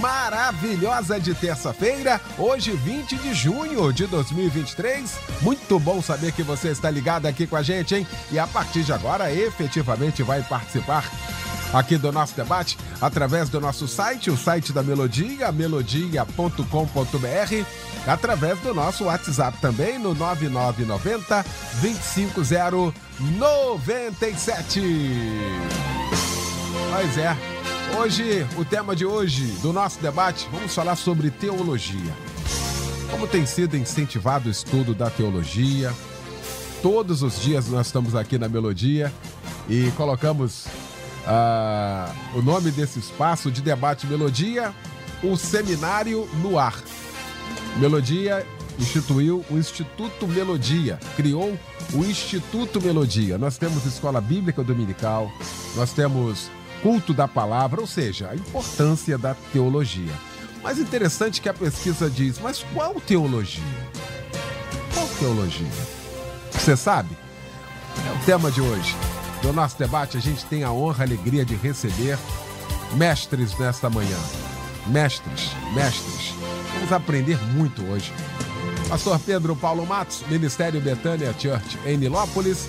maravilhosa de terça-feira, hoje 20 de junho de 2023. Muito bom saber que você está ligado aqui com a gente, hein? E a partir de agora, efetivamente vai participar aqui do nosso debate através do nosso site, o site da Melodia, melodia.com.br, através do nosso WhatsApp também no 9990 25097. Pois é. Hoje, o tema de hoje do nosso debate, vamos falar sobre teologia. Como tem sido incentivado o estudo da teologia? Todos os dias nós estamos aqui na Melodia e colocamos uh, o nome desse espaço de debate Melodia, o Seminário no Ar. Melodia instituiu o Instituto Melodia, criou o Instituto Melodia. Nós temos escola bíblica dominical, nós temos culto da palavra, ou seja, a importância da teologia. Mas interessante que a pesquisa diz, mas qual teologia? Qual teologia? Você sabe? É o tema de hoje. No nosso debate, a gente tem a honra, a alegria de receber mestres nesta manhã. Mestres, mestres. Vamos aprender muito hoje. Pastor Pedro Paulo Matos, Ministério Betânia Church em Nilópolis,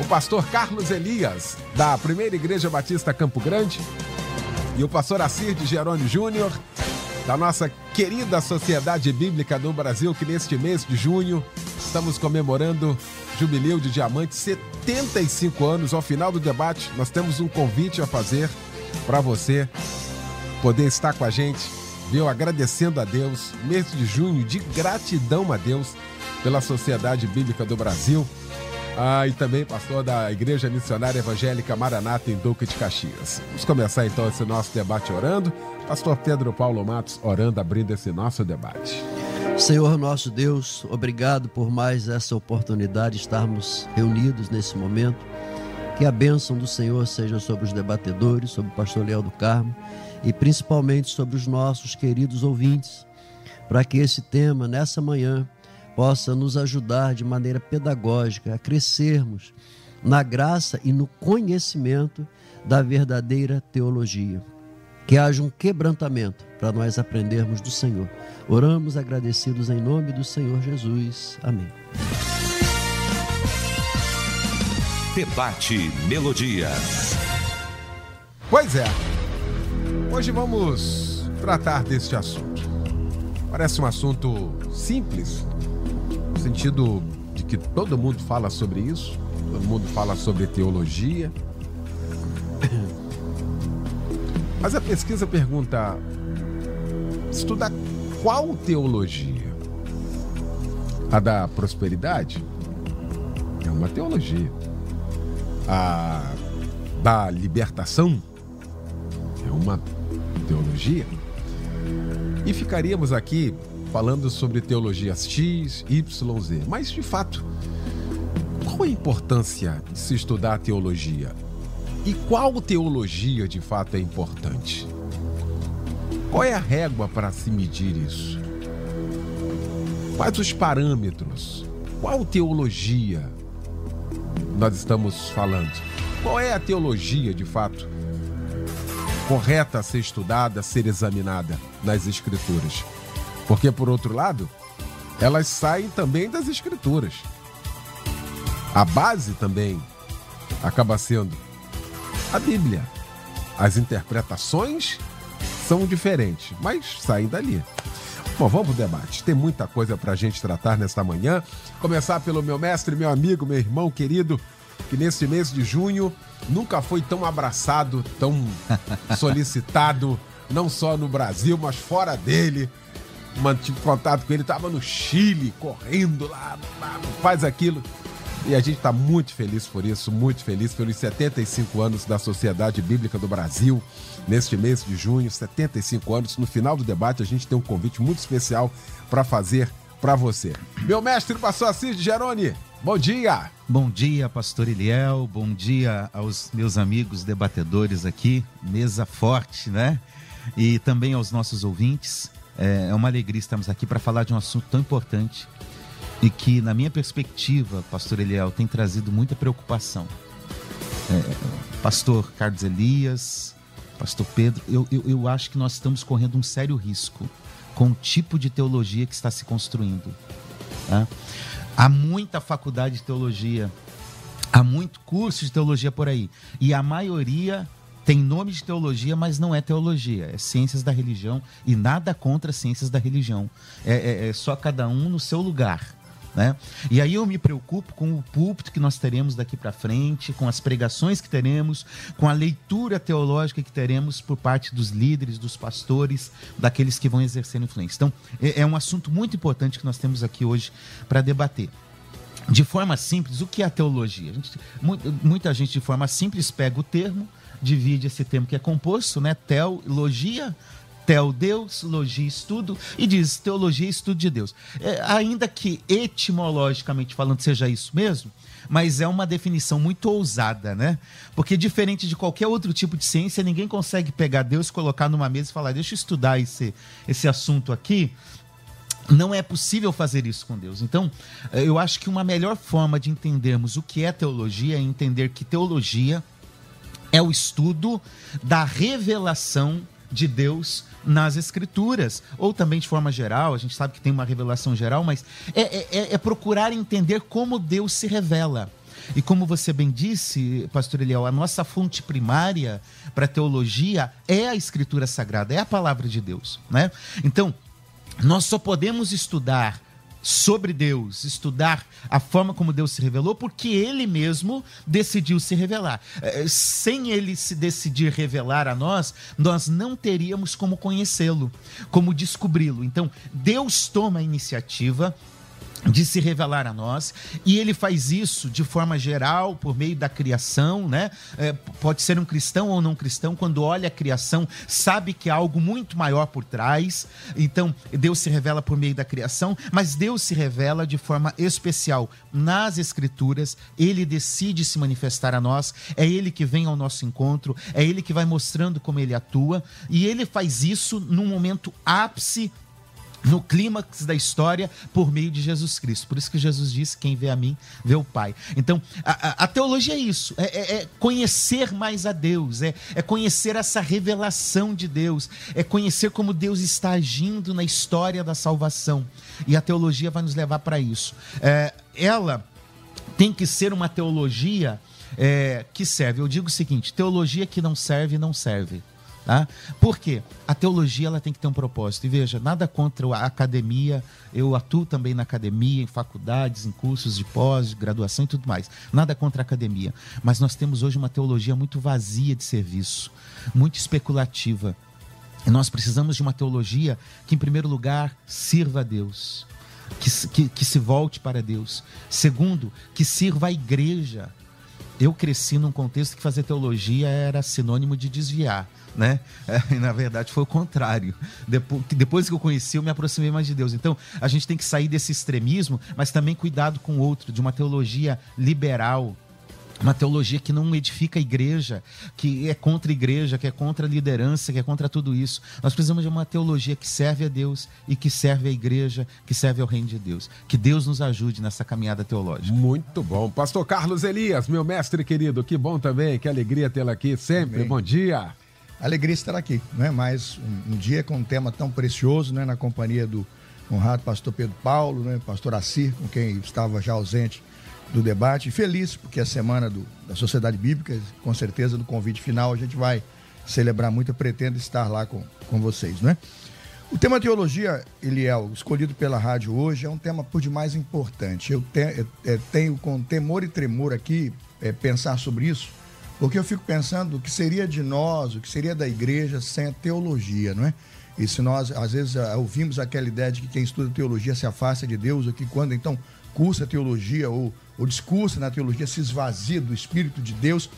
o pastor Carlos Elias, da Primeira Igreja Batista Campo Grande, e o pastor Assir de Jerônimo Júnior, da nossa querida Sociedade Bíblica do Brasil, que neste mês de junho estamos comemorando Jubileu de Diamante, 75 anos. Ao final do debate, nós temos um convite a fazer para você poder estar com a gente, viu? Agradecendo a Deus, mês de junho de gratidão a Deus pela Sociedade Bíblica do Brasil. Ah, e também pastor da Igreja Missionária Evangélica Maranata em Duque de Caxias. Vamos começar então esse nosso debate orando. Pastor Pedro Paulo Matos orando, abrindo esse nosso debate. Senhor nosso Deus, obrigado por mais essa oportunidade de estarmos reunidos nesse momento. Que a bênção do Senhor seja sobre os debatedores, sobre o pastor Leal do Carmo e principalmente sobre os nossos queridos ouvintes, para que esse tema, nessa manhã, possa nos ajudar de maneira pedagógica a crescermos na graça e no conhecimento da verdadeira teologia. Que haja um quebrantamento para nós aprendermos do Senhor. Oramos agradecidos em nome do Senhor Jesus. Amém. Debate Melodia. Pois é. Hoje vamos tratar deste assunto. Parece um assunto simples, sentido de que todo mundo fala sobre isso, todo mundo fala sobre teologia. Mas a pesquisa pergunta: estudar qual teologia? A da prosperidade? É uma teologia. A da libertação? É uma teologia. E ficaríamos aqui falando sobre teologias X, Y, Z. Mas, de fato, qual a importância de se estudar teologia? E qual teologia de fato é importante? Qual é a régua para se medir isso? Quais os parâmetros? Qual teologia nós estamos falando? Qual é a teologia de fato correta a ser estudada, a ser examinada nas Escrituras? Porque, por outro lado, elas saem também das escrituras. A base também acaba sendo a Bíblia. As interpretações são diferentes, mas saem dali. Bom, vamos pro debate. Tem muita coisa para a gente tratar nesta manhã. Começar pelo meu mestre, meu amigo, meu irmão querido, que nesse mês de junho nunca foi tão abraçado, tão solicitado, não só no Brasil, mas fora dele mantive contato com ele, estava no Chile, correndo lá, faz aquilo. E a gente está muito feliz por isso, muito feliz pelos 75 anos da Sociedade Bíblica do Brasil. neste mês de junho, 75 anos. No final do debate, a gente tem um convite muito especial para fazer para você. Meu mestre pastor Assis Geroni, bom dia! Bom dia, pastor Eliel, bom dia aos meus amigos debatedores aqui, mesa forte, né? E também aos nossos ouvintes. É uma alegria estarmos aqui para falar de um assunto tão importante e que, na minha perspectiva, pastor Eliel, tem trazido muita preocupação. É, pastor Carlos Elias, pastor Pedro, eu, eu, eu acho que nós estamos correndo um sério risco com o tipo de teologia que está se construindo. Tá? Há muita faculdade de teologia, há muito curso de teologia por aí, e a maioria tem nome de teologia, mas não é teologia, é ciências da religião e nada contra ciências da religião. É, é, é só cada um no seu lugar. Né? E aí eu me preocupo com o púlpito que nós teremos daqui para frente, com as pregações que teremos, com a leitura teológica que teremos por parte dos líderes, dos pastores, daqueles que vão exercer influência. Então, é, é um assunto muito importante que nós temos aqui hoje para debater. De forma simples, o que é a teologia? A gente, muita gente, de forma simples, pega o termo, divide esse termo que é composto, né? Teologia, Deus, logia, estudo, e diz teologia, estudo de Deus. É, ainda que etimologicamente falando seja isso mesmo, mas é uma definição muito ousada, né? Porque diferente de qualquer outro tipo de ciência, ninguém consegue pegar Deus, colocar numa mesa e falar, deixa eu estudar esse, esse assunto aqui. Não é possível fazer isso com Deus. Então, eu acho que uma melhor forma de entendermos o que é teologia é entender que teologia é o estudo da revelação de Deus nas escrituras, ou também de forma geral, a gente sabe que tem uma revelação geral, mas é, é, é, é procurar entender como Deus se revela. E como você bem disse, pastor Eliel, a nossa fonte primária para teologia é a escritura sagrada, é a palavra de Deus, né? Então, nós só podemos estudar sobre Deus, estudar a forma como Deus se revelou, porque ele mesmo decidiu se revelar. É, sem ele se decidir revelar a nós, nós não teríamos como conhecê-lo, como descobri-lo. Então, Deus toma a iniciativa de se revelar a nós, e ele faz isso de forma geral, por meio da criação, né? É, pode ser um cristão ou não cristão, quando olha a criação, sabe que há algo muito maior por trás, então Deus se revela por meio da criação, mas Deus se revela de forma especial nas Escrituras, ele decide se manifestar a nós, é ele que vem ao nosso encontro, é ele que vai mostrando como ele atua, e ele faz isso num momento ápice no clímax da história por meio de Jesus Cristo. Por isso que Jesus disse: quem vê a mim, vê o Pai. Então, a, a, a teologia é isso: é, é, é, conhecer mais a Deus, é, é conhecer essa revelação de Deus, é conhecer como Deus está agindo na história da salvação. E a teologia vai nos levar para isso. É, ela tem que ser uma teologia é, que serve. Eu digo o seguinte: teologia que não serve, não serve. Tá? Por quê? A teologia ela tem que ter um propósito. E veja, nada contra a academia, eu atuo também na academia, em faculdades, em cursos de pós, de graduação e tudo mais. Nada contra a academia. Mas nós temos hoje uma teologia muito vazia de serviço, muito especulativa. E nós precisamos de uma teologia que, em primeiro lugar, sirva a Deus, que, que, que se volte para Deus. Segundo, que sirva a igreja. Eu cresci num contexto que fazer teologia era sinônimo de desviar né? É, na verdade foi o contrário. Depois, depois que eu conheci, eu me aproximei mais de Deus. Então, a gente tem que sair desse extremismo, mas também cuidado com o outro, de uma teologia liberal, uma teologia que não edifica a igreja, que é contra a igreja, que é contra a liderança, que é contra tudo isso. Nós precisamos de uma teologia que serve a Deus e que serve a igreja, que serve ao reino de Deus. Que Deus nos ajude nessa caminhada teológica. Muito bom. Pastor Carlos Elias, meu mestre querido, que bom também, que alegria tê-lo aqui sempre. Bom dia. Alegria estar aqui, né? Mais um, um, dia com um tema tão precioso, né? Na companhia do honrado pastor Pedro Paulo, né? Pastor Assir, com quem estava já ausente do debate. Feliz porque é a semana do, da Sociedade Bíblica, com certeza no convite final a gente vai celebrar muito. Eu pretendo estar lá com, com vocês, né? O tema teologia, Eliel, escolhido pela rádio hoje, é um tema por demais importante. Eu, te, eu, eu tenho com temor e tremor aqui é, pensar sobre isso porque eu fico pensando o que seria de nós, o que seria da igreja sem a teologia, não é? E se nós, às vezes, ah, ouvimos aquela ideia de que quem estuda teologia se afasta de Deus, ou que quando então cursa teologia ou, ou discursa na teologia se esvazia do Espírito de Deus,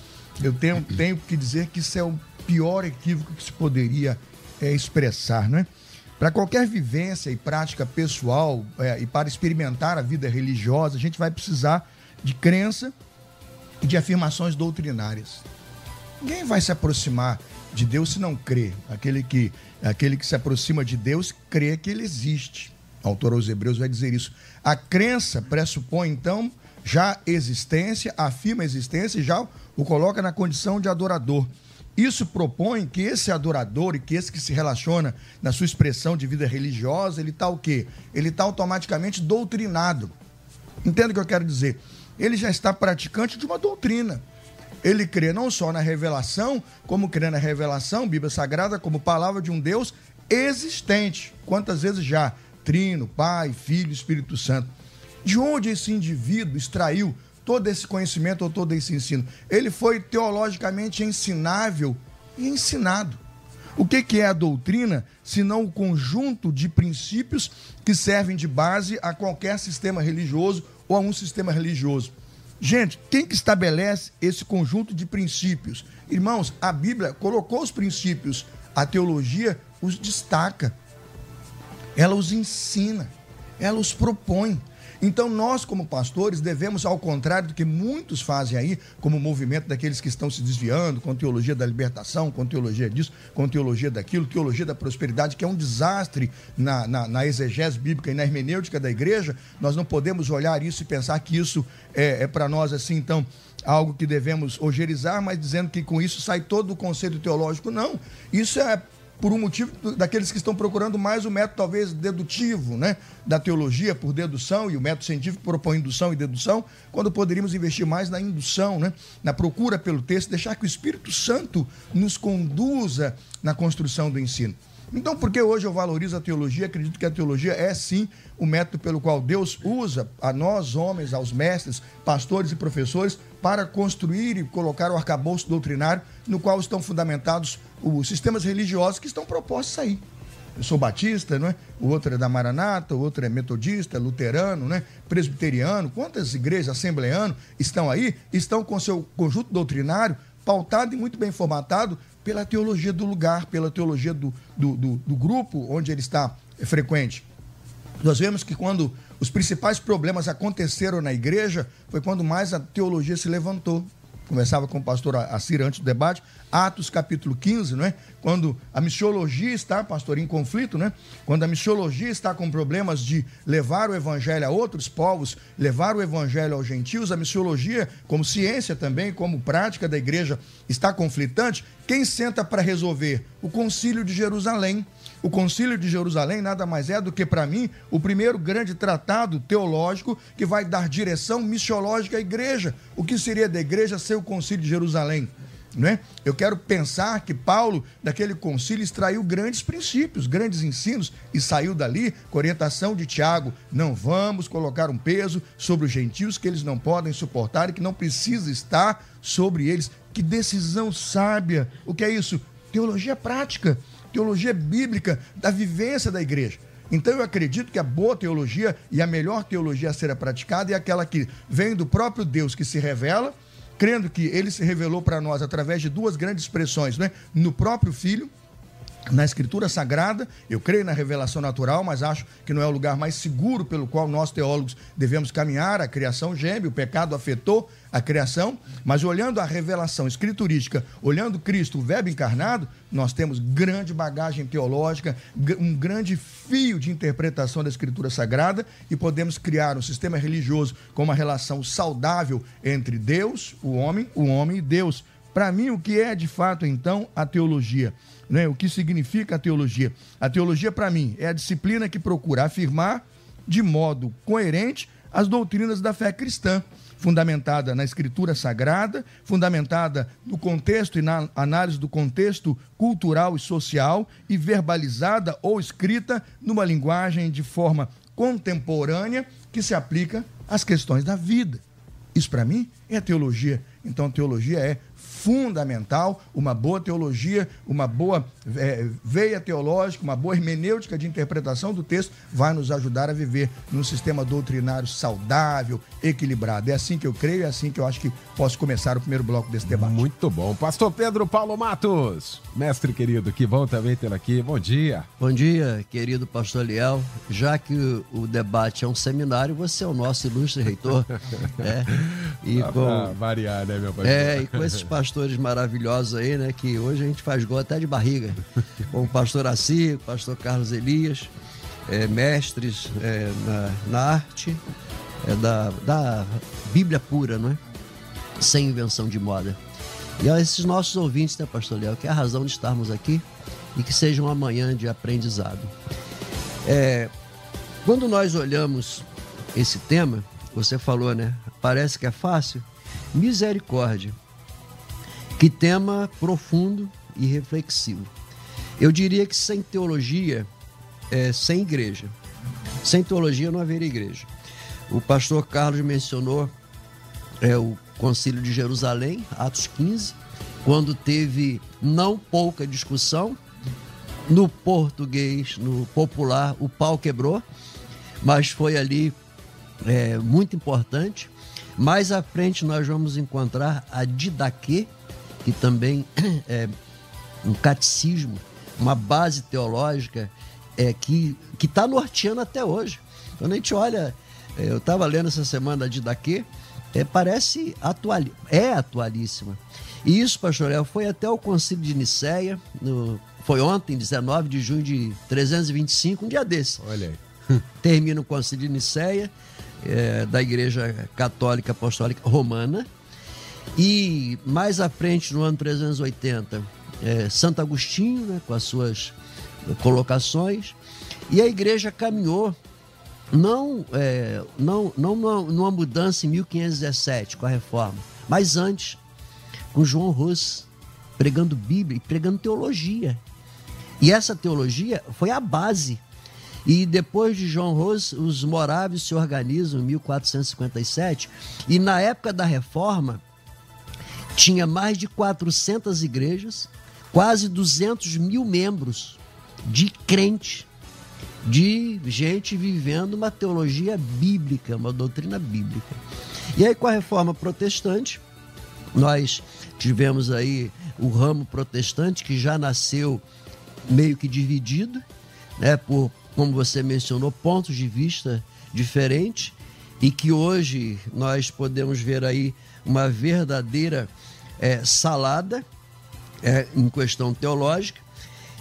eu tenho, tenho que dizer que isso é um pior equívoco que se poderia é, expressar, não é? Para qualquer vivência e prática pessoal é, e para experimentar a vida religiosa, a gente vai precisar de crença de afirmações doutrinárias. Ninguém vai se aproximar de Deus se não crê. Aquele que, aquele que se aproxima de Deus crê que ele existe. O autor aos Hebreus vai dizer isso. A crença pressupõe, então, já existência, afirma a existência e já o coloca na condição de adorador. Isso propõe que esse adorador e que esse que se relaciona na sua expressão de vida religiosa, ele está o quê? Ele está automaticamente doutrinado. Entende o que eu quero dizer? Ele já está praticante de uma doutrina. Ele crê não só na revelação, como crê na revelação, Bíblia Sagrada, como palavra de um Deus existente. Quantas vezes já? Trino, Pai, Filho, Espírito Santo. De onde esse indivíduo extraiu todo esse conhecimento ou todo esse ensino? Ele foi teologicamente ensinável e ensinado. O que, é a doutrina, senão o conjunto de princípios que servem de base a qualquer sistema religioso ou a um sistema religioso? Gente, quem que estabelece esse conjunto de princípios? Irmãos, a Bíblia colocou os princípios, a teologia os destaca, ela os ensina, ela os propõe. Então, nós, como pastores, devemos, ao contrário do que muitos fazem aí, como movimento daqueles que estão se desviando, com teologia da libertação, com teologia disso, com teologia daquilo, teologia da prosperidade, que é um desastre na, na, na exegese bíblica e na hermenêutica da igreja, nós não podemos olhar isso e pensar que isso é, é para nós, assim, então, algo que devemos ogerizar, mas dizendo que com isso sai todo o conceito teológico. Não, isso é por um motivo daqueles que estão procurando mais o método talvez dedutivo, né, da teologia por dedução e o método científico propõe indução e dedução, quando poderíamos investir mais na indução, né, na procura pelo texto, deixar que o Espírito Santo nos conduza na construção do ensino. Então, por que hoje eu valorizo a teologia? Acredito que a teologia é sim o método pelo qual Deus usa a nós, homens, aos mestres, pastores e professores, para construir e colocar o arcabouço doutrinário no qual estão fundamentados os sistemas religiosos que estão propostos aí. Eu sou batista, não é? o outro é da Maranata, o outro é metodista, luterano, né? presbiteriano. Quantas igrejas, assembleano, estão aí? Estão com seu conjunto doutrinário pautado e muito bem formatado pela teologia do lugar, pela teologia do, do, do, do grupo onde ele está frequente. Nós vemos que quando os principais problemas aconteceram na igreja, foi quando mais a teologia se levantou conversava com o pastor Assir antes do debate, Atos capítulo 15, não é? Quando a missiologia está, pastor, em conflito, né? Quando a missiologia está com problemas de levar o evangelho a outros povos, levar o evangelho aos gentios, a missiologia, como ciência também, como prática da igreja, está conflitante, quem senta para resolver? O concílio de Jerusalém. O Concílio de Jerusalém nada mais é do que, para mim, o primeiro grande tratado teológico que vai dar direção missiológica à igreja. O que seria da igreja ser o Concílio de Jerusalém? Né? Eu quero pensar que Paulo, daquele concílio, extraiu grandes princípios, grandes ensinos e saiu dali com orientação de Tiago: não vamos colocar um peso sobre os gentios que eles não podem suportar e que não precisa estar sobre eles. Que decisão sábia! O que é isso? Teologia prática teologia bíblica da vivência da igreja. Então eu acredito que a boa teologia e a melhor teologia a ser praticada é aquela que vem do próprio Deus que se revela, crendo que ele se revelou para nós através de duas grandes expressões, né? no próprio Filho na Escritura Sagrada, eu creio na revelação natural, mas acho que não é o lugar mais seguro pelo qual nós teólogos devemos caminhar. A criação geme, o pecado afetou a criação, mas olhando a revelação escriturística, olhando Cristo, o Verbo encarnado, nós temos grande bagagem teológica, um grande fio de interpretação da Escritura Sagrada e podemos criar um sistema religioso com uma relação saudável entre Deus, o homem, o homem e Deus. Para mim, o que é de fato então a teologia? Né? O que significa a teologia? A teologia, para mim, é a disciplina que procura afirmar de modo coerente as doutrinas da fé cristã, fundamentada na escritura sagrada, fundamentada no contexto e na análise do contexto cultural e social e verbalizada ou escrita numa linguagem de forma contemporânea que se aplica às questões da vida. Isso para mim é teologia. Então, teologia é fundamental, uma boa teologia, uma boa é, veia teológica, uma boa hermenêutica de interpretação do texto vai nos ajudar a viver num sistema doutrinário saudável, equilibrado. É assim que eu creio, é assim que eu acho que posso começar o primeiro bloco desse debate. Muito bom. Pastor Pedro Paulo Matos, mestre querido, que bom também tê-lo aqui. Bom dia. Bom dia, querido pastor Liel. Já que o debate é um seminário, você é o nosso ilustre reitor. é, e com, variar, né, meu pastor? É, e com esses pastores maravilhosos aí, né, que hoje a gente faz gol até de barriga. Com o pastor Assi, o pastor Carlos Elias, é, mestres é, na, na, arte é, da, da Bíblia pura, não é? Sem invenção de moda. E a esses nossos ouvintes, né, pastor Léo, que é a razão de estarmos aqui e que seja uma manhã de aprendizado. É, quando nós olhamos esse tema, você falou, né? Parece que é fácil. Misericórdia. Que tema profundo e reflexivo. Eu diria que sem teologia, é, sem igreja. Sem teologia não haveria igreja. O pastor Carlos mencionou é, o Concílio de Jerusalém, Atos 15, quando teve não pouca discussão. No português, no popular, o pau quebrou, mas foi ali é, muito importante. Mais à frente nós vamos encontrar a Didaquê, que também é um catecismo, uma base teológica é, que está norteando até hoje. Quando a gente olha, é, eu estava lendo essa semana a Didaquê, é, parece atual, é atualíssima. E isso, pastor El, foi até o concílio de Nicéia, no, foi ontem, 19 de junho de 325, um dia desse. Olha aí. Termina o concílio de Nicéia, é, da Igreja Católica Apostólica Romana. E mais à frente, no ano 380, é, Santo Agostinho, né, com as suas colocações. E a igreja caminhou não, é, não, não numa mudança em 1517 com a reforma, mas antes, com João Rus, pregando Bíblia e pregando teologia. E essa teologia foi a base. E depois de João Rus, os moráveis se organizam em 1457, e na época da reforma, tinha mais de 400 igrejas, quase 200 mil membros de crente de gente vivendo uma teologia bíblica, uma doutrina bíblica. E aí, com a reforma protestante, nós tivemos aí o ramo protestante que já nasceu meio que dividido, né, por, como você mencionou, pontos de vista diferentes, e que hoje nós podemos ver aí uma verdadeira é, salada é, em questão teológica,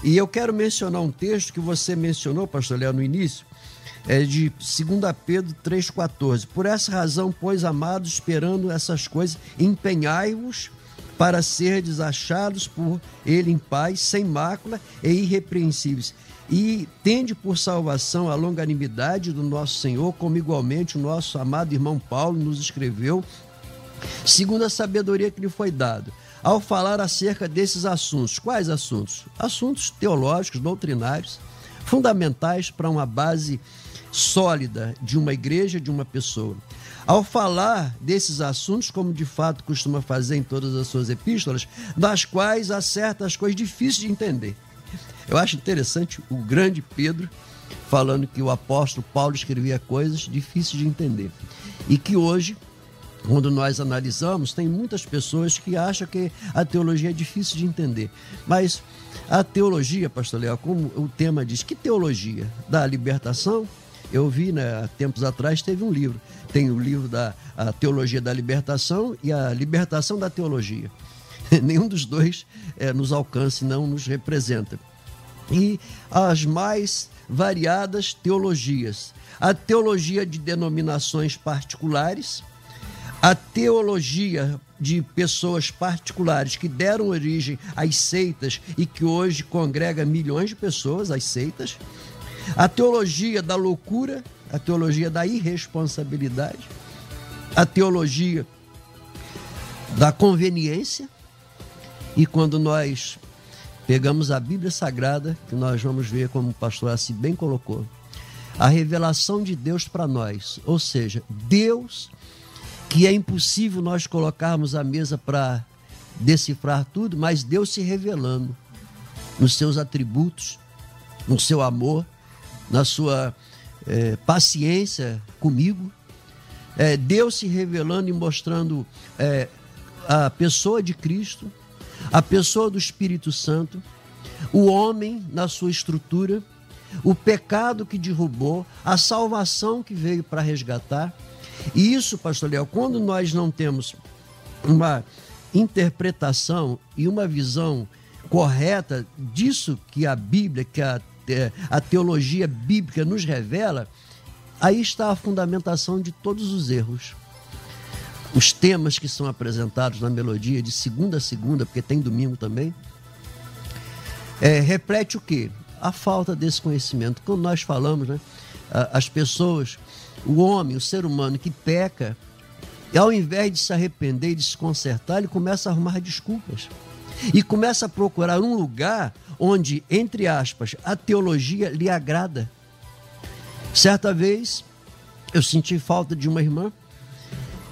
e eu quero mencionar um texto que você mencionou, pastor Léo, no início, é de 2 Pedro 3,14. Por essa razão, pois, amados, esperando essas coisas, empenhai-vos para ser desachados por ele em paz, sem mácula e irrepreensíveis. E tende por salvação a longanimidade do nosso Senhor, como igualmente o nosso amado irmão Paulo nos escreveu, segundo a sabedoria que lhe foi dada ao falar acerca desses assuntos. Quais assuntos? Assuntos teológicos, doutrinários, fundamentais para uma base sólida de uma igreja, de uma pessoa. Ao falar desses assuntos, como de fato costuma fazer em todas as suas epístolas, das quais há certas coisas difíceis de entender. Eu acho interessante o grande Pedro falando que o apóstolo Paulo escrevia coisas difíceis de entender. E que hoje quando nós analisamos, tem muitas pessoas que acham que a teologia é difícil de entender. Mas a teologia, pastor Léo, como o tema diz, que teologia? Da libertação? Eu vi, né, tempos atrás, teve um livro. Tem o livro da Teologia da Libertação e a Libertação da Teologia. Nenhum dos dois é, nos alcança e não nos representa. E as mais variadas teologias. A teologia de denominações particulares, a teologia de pessoas particulares que deram origem às seitas e que hoje congrega milhões de pessoas, as seitas, a teologia da loucura, a teologia da irresponsabilidade, a teologia da conveniência, e quando nós pegamos a Bíblia Sagrada, que nós vamos ver como o pastor Assi bem colocou, a revelação de Deus para nós, ou seja, Deus que é impossível nós colocarmos a mesa para decifrar tudo, mas Deus se revelando nos seus atributos, no seu amor, na sua é, paciência comigo. É, Deus se revelando e mostrando é, a pessoa de Cristo, a pessoa do Espírito Santo, o homem na sua estrutura, o pecado que derrubou, a salvação que veio para resgatar. E isso, pastor Léo, quando nós não temos uma interpretação e uma visão correta disso que a Bíblia, que a, a teologia bíblica nos revela, aí está a fundamentação de todos os erros. Os temas que são apresentados na melodia de segunda a segunda, porque tem domingo também, é, reflete o quê? A falta desse conhecimento. Quando nós falamos, né, as pessoas, o homem, o ser humano que peca, ao invés de se arrepender e se consertar, ele começa a arrumar desculpas. E começa a procurar um lugar onde, entre aspas, a teologia lhe agrada. Certa vez, eu senti falta de uma irmã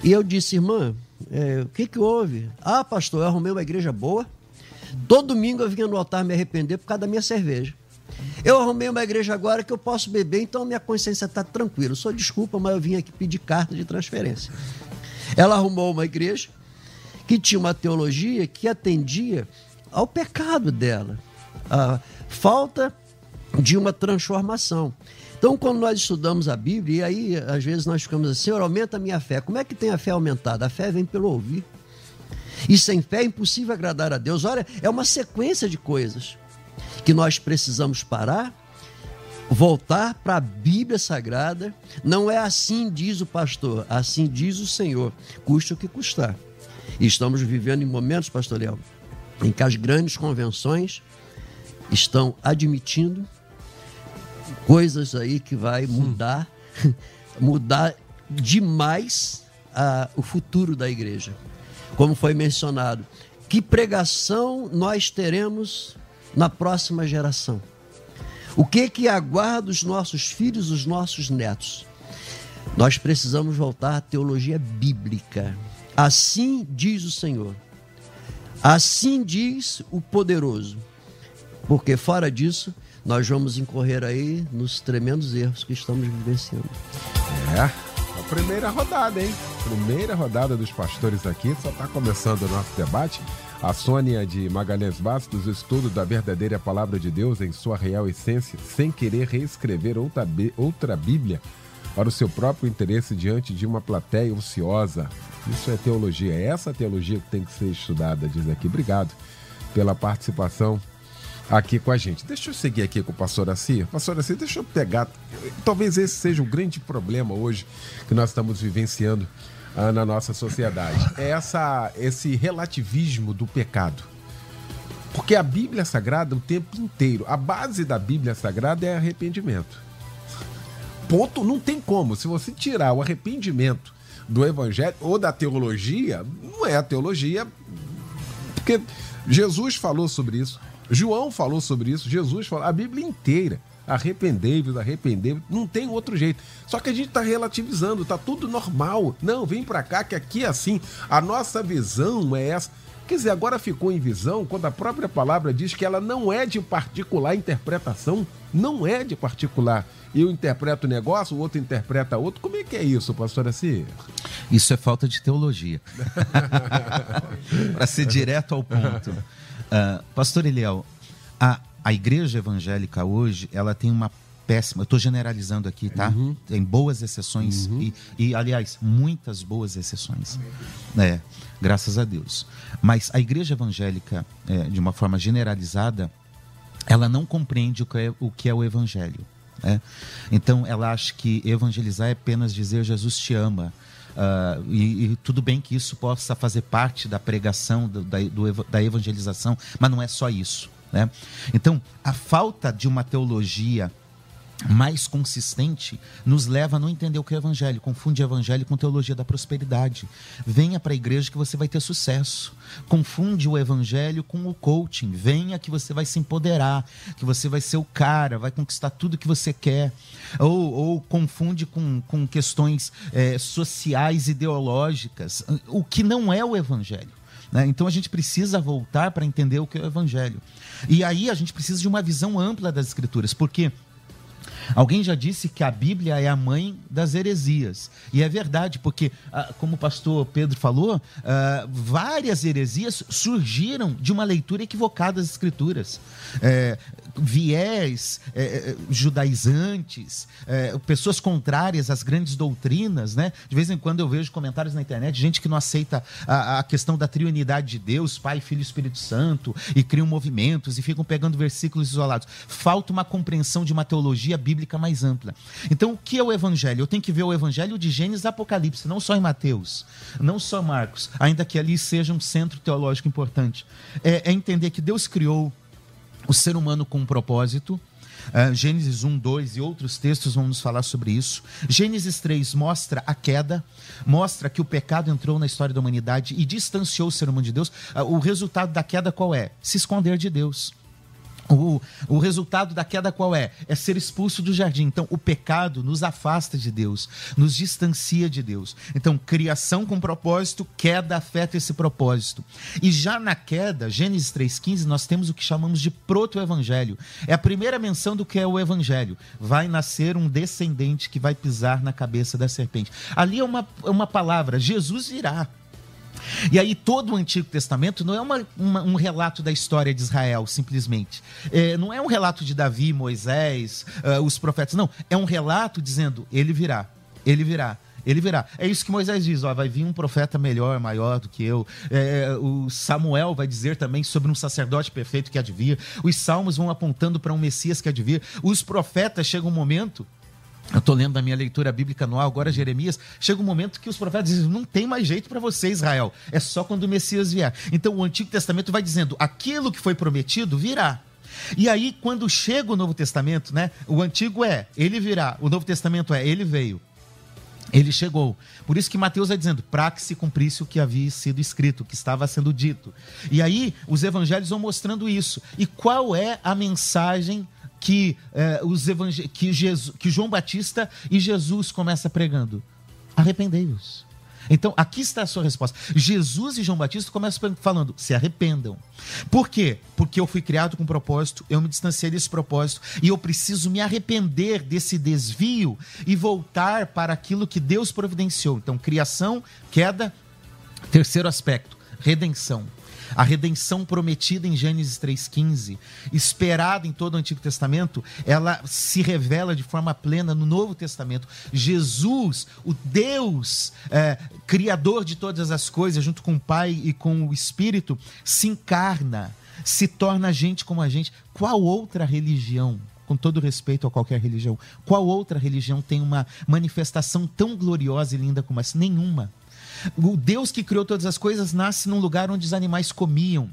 e eu disse, irmã, é, o que, que houve? Ah, pastor, eu arrumei uma igreja boa. Todo domingo eu vinha no altar me arrepender por causa da minha cerveja. Eu arrumei uma igreja agora que eu posso beber, então minha consciência está tranquila. Só desculpa, mas eu vim aqui pedir carta de transferência. Ela arrumou uma igreja que tinha uma teologia que atendia ao pecado dela, a falta de uma transformação. Então, quando nós estudamos a Bíblia, e aí às vezes nós ficamos assim, Senhor, aumenta a minha fé. Como é que tem a fé aumentada? A fé vem pelo ouvir. E sem fé é impossível agradar a Deus. Olha, é uma sequência de coisas que nós precisamos parar voltar para a Bíblia Sagrada. Não é assim diz o pastor, assim diz o Senhor, custa o que custar. E estamos vivendo em momentos, pastor Léo, em que as grandes convenções estão admitindo coisas aí que vai mudar, mudar demais a, o futuro da igreja. Como foi mencionado, que pregação nós teremos na próxima geração? O que que aguarda os nossos filhos, os nossos netos? Nós precisamos voltar à teologia bíblica. Assim diz o Senhor. Assim diz o poderoso. Porque fora disso, nós vamos incorrer aí nos tremendos erros que estamos vivenciando. É, primeira rodada, hein? Primeira rodada dos pastores aqui, só está começando o nosso debate. A Sônia de Magalhães Bastos, estudo da verdadeira palavra de Deus em sua real essência, sem querer reescrever outra, outra Bíblia para o seu próprio interesse diante de uma plateia ociosa. Isso é teologia, é essa teologia que tem que ser estudada, diz aqui. Obrigado pela participação aqui com a gente. Deixa eu seguir aqui com o pastor Assi. Pastor Assi, deixa eu pegar. Talvez esse seja o grande problema hoje que nós estamos vivenciando ah, na nossa sociedade. É essa, esse relativismo do pecado. Porque a Bíblia Sagrada, o tempo inteiro, a base da Bíblia Sagrada é arrependimento. Ponto, não tem como. Se você tirar o arrependimento do Evangelho ou da teologia, não é a teologia. Porque Jesus falou sobre isso, João falou sobre isso, Jesus falou, a Bíblia inteira arrependei-vos, arrependei-vos, não tem outro jeito. Só que a gente está relativizando, está tudo normal. Não, vem para cá que aqui é assim. A nossa visão é essa. Quer dizer, agora ficou em visão quando a própria palavra diz que ela não é de particular interpretação, não é de particular. Eu interpreto o negócio, o outro interpreta outro. Como é que é isso, pastor Assi? Isso é falta de teologia. para ser direto ao ponto. Uh, pastor Eliel, a, a igreja evangélica hoje, ela tem uma péssima, eu estou generalizando aqui, tá? Uhum. Tem boas exceções uhum. e, e, aliás, muitas boas exceções. É, graças a Deus. Mas a igreja evangélica, é, de uma forma generalizada, ela não compreende o que é o, que é o evangelho. Né? Então, ela acha que evangelizar é apenas dizer Jesus te ama. Uh, e, e, tudo bem que isso possa fazer parte da pregação, do, da, do, da evangelização, mas não é só isso. Né? Então, a falta de uma teologia mais consistente nos leva a não entender o que é evangelho, confunde evangelho com teologia da prosperidade. Venha para a igreja que você vai ter sucesso. Confunde o evangelho com o coaching. Venha que você vai se empoderar, que você vai ser o cara, vai conquistar tudo que você quer. Ou, ou confunde com, com questões é, sociais, ideológicas, o que não é o evangelho. Né? Então a gente precisa voltar para entender o que é o Evangelho. E aí a gente precisa de uma visão ampla das Escrituras, porque Alguém já disse que a Bíblia é a mãe das heresias. E é verdade, porque, ah, como o pastor Pedro falou, ah, várias heresias surgiram de uma leitura equivocada das Escrituras. É, viés é, é, judaizantes, é, pessoas contrárias às grandes doutrinas, né? De vez em quando eu vejo comentários na internet, gente que não aceita a, a questão da triunidade de Deus, Pai, Filho e Espírito Santo, e criam movimentos e ficam pegando versículos isolados. Falta uma compreensão de uma teologia bíblica mais ampla. Então, o que é o Evangelho? Eu tenho que ver o Evangelho de Gênesis e Apocalipse, não só em Mateus, não só Marcos, ainda que ali seja um centro teológico importante. é, é entender que Deus criou o ser humano com um propósito. Uh, Gênesis 1, 2 e outros textos vão nos falar sobre isso. Gênesis 3 mostra a queda, mostra que o pecado entrou na história da humanidade e distanciou o ser humano de Deus. Uh, o resultado da queda qual é? Se esconder de Deus. O, o resultado da queda qual é? É ser expulso do jardim. Então, o pecado nos afasta de Deus, nos distancia de Deus. Então, criação com propósito, queda afeta esse propósito. E já na queda, Gênesis 3,15, nós temos o que chamamos de proto-evangelho. É a primeira menção do que é o evangelho. Vai nascer um descendente que vai pisar na cabeça da serpente. Ali é uma, é uma palavra: Jesus virá. E aí todo o Antigo Testamento não é uma, uma, um relato da história de Israel, simplesmente. É, não é um relato de Davi, Moisés, uh, os profetas. Não, é um relato dizendo, ele virá, ele virá. Ele virá. É isso que Moisés diz: ó, vai vir um profeta melhor, maior do que eu. É, o Samuel vai dizer também sobre um sacerdote perfeito que advia. Os salmos vão apontando para um Messias que advia. Os profetas chegam um momento eu estou lendo a minha leitura bíblica anual, agora Jeremias. Chega um momento que os profetas dizem: não tem mais jeito para você, Israel. É só quando o Messias vier. Então o Antigo Testamento vai dizendo: aquilo que foi prometido virá. E aí, quando chega o Novo Testamento, né? O antigo é, ele virá. O Novo Testamento é, ele veio. Ele chegou. Por isso que Mateus vai dizendo, para que se cumprisse o que havia sido escrito, o que estava sendo dito. E aí, os evangelhos vão mostrando isso. E qual é a mensagem que, eh, os evangel... que, Jesus... que João Batista e Jesus começam pregando? Arrependei-vos. Então, aqui está a sua resposta. Jesus e João Batista começam falando: se arrependam. Por quê? Porque eu fui criado com um propósito, eu me distanciei desse propósito e eu preciso me arrepender desse desvio e voltar para aquilo que Deus providenciou. Então, criação, queda. Terceiro aspecto, redenção. A redenção prometida em Gênesis 3,15, esperada em todo o Antigo Testamento, ela se revela de forma plena no Novo Testamento. Jesus, o Deus é, Criador de todas as coisas, junto com o Pai e com o Espírito, se encarna, se torna gente como a gente. Qual outra religião? com todo respeito a qualquer religião, qual outra religião tem uma manifestação tão gloriosa e linda como essa? Nenhuma. O Deus que criou todas as coisas nasce num lugar onde os animais comiam,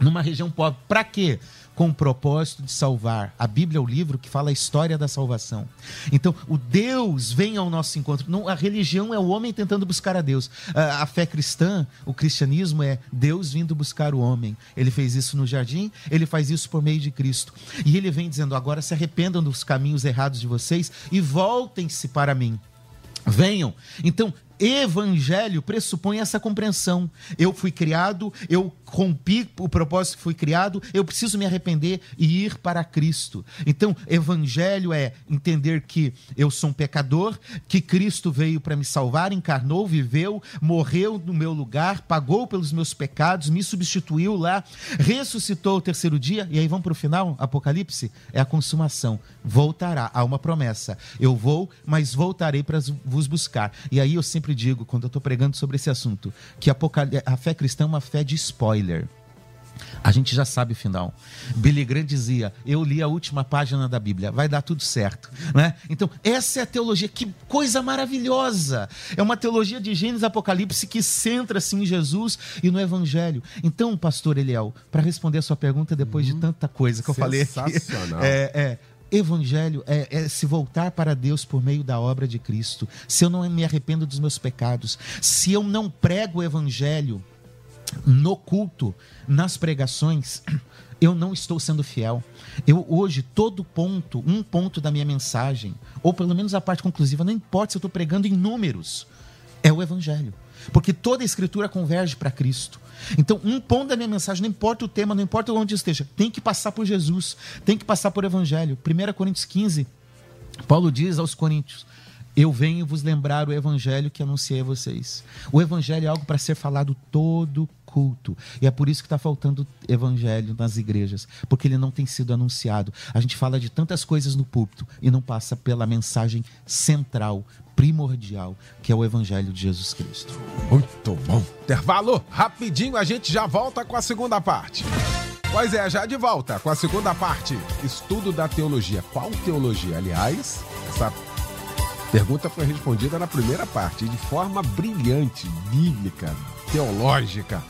numa região pobre. Para quê? Com o propósito de salvar. A Bíblia é o livro que fala a história da salvação. Então, o Deus vem ao nosso encontro. Não, a religião é o homem tentando buscar a Deus. A, a fé cristã, o cristianismo é Deus vindo buscar o homem. Ele fez isso no jardim, ele faz isso por meio de Cristo. E ele vem dizendo: agora se arrependam dos caminhos errados de vocês e voltem-se para mim. Venham. Então, evangelho pressupõe essa compreensão. Eu fui criado, eu rompi o propósito que fui criado, eu preciso me arrepender e ir para Cristo. Então, evangelho é entender que eu sou um pecador, que Cristo veio para me salvar, encarnou, viveu, morreu no meu lugar, pagou pelos meus pecados, me substituiu lá, ressuscitou o terceiro dia, e aí vamos para o final, Apocalipse, é a consumação. Voltará, há uma promessa. Eu vou, mas voltarei para vos buscar. E aí eu sempre digo, quando eu estou pregando sobre esse assunto, que a fé cristã é uma fé de spoiler. A gente já sabe o final. Billy Graham dizia: Eu li a última página da Bíblia, vai dar tudo certo. Né? Então, essa é a teologia. Que coisa maravilhosa! É uma teologia de Gênesis Apocalipse que centra-se em Jesus e no Evangelho. Então, pastor Eliel, para responder a sua pergunta depois de uhum. tanta coisa que eu falei aqui. É, é, Evangelho é, é, se voltar para Deus por meio da obra de Cristo. Se eu não me arrependo dos meus pecados, se eu não prego o Evangelho no culto, nas pregações, eu não estou sendo fiel. Eu hoje, todo ponto, um ponto da minha mensagem, ou pelo menos a parte conclusiva, não importa se eu estou pregando em números, é o Evangelho. porque toda a escritura converge para Cristo. Então, um ponto da minha mensagem, não importa o tema, não importa onde esteja, tem que passar por Jesus, tem que passar por Evangelho. 1 Coríntios 15, Paulo diz aos Coríntios: eu venho vos lembrar o evangelho que anunciei a vocês. O evangelho é algo para ser falado todo culto. E é por isso que está faltando evangelho nas igrejas, porque ele não tem sido anunciado. A gente fala de tantas coisas no púlpito e não passa pela mensagem central, primordial, que é o evangelho de Jesus Cristo. Muito bom. Intervalo rapidinho, a gente já volta com a segunda parte. Pois é, já de volta com a segunda parte. Estudo da teologia. Qual teologia? Aliás, essa pergunta foi respondida na primeira parte, de forma brilhante, bíblica, teológica.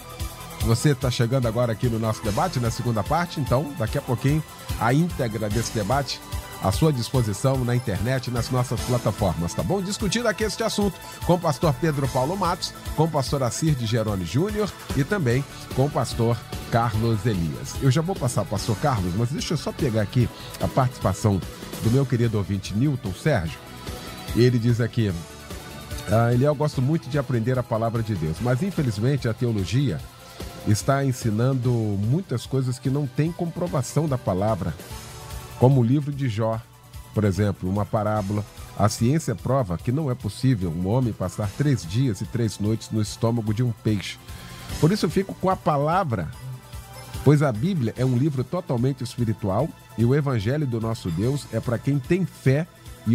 Você está chegando agora aqui no nosso debate, na segunda parte, então, daqui a pouquinho, a íntegra desse debate à sua disposição na internet, nas nossas plataformas, tá bom? Discutindo aqui este assunto com o pastor Pedro Paulo Matos, com o pastor Assir de Gerone Júnior e também com o pastor Carlos Elias. Eu já vou passar o pastor Carlos, mas deixa eu só pegar aqui a participação do meu querido ouvinte Newton Sérgio. Ele diz aqui: ah, Eliel, gosto muito de aprender a palavra de Deus, mas infelizmente a teologia está ensinando muitas coisas que não têm comprovação da palavra, como o livro de Jó, por exemplo, uma parábola. A ciência prova que não é possível um homem passar três dias e três noites no estômago de um peixe. Por isso eu fico com a palavra, pois a Bíblia é um livro totalmente espiritual e o Evangelho do nosso Deus é para quem tem fé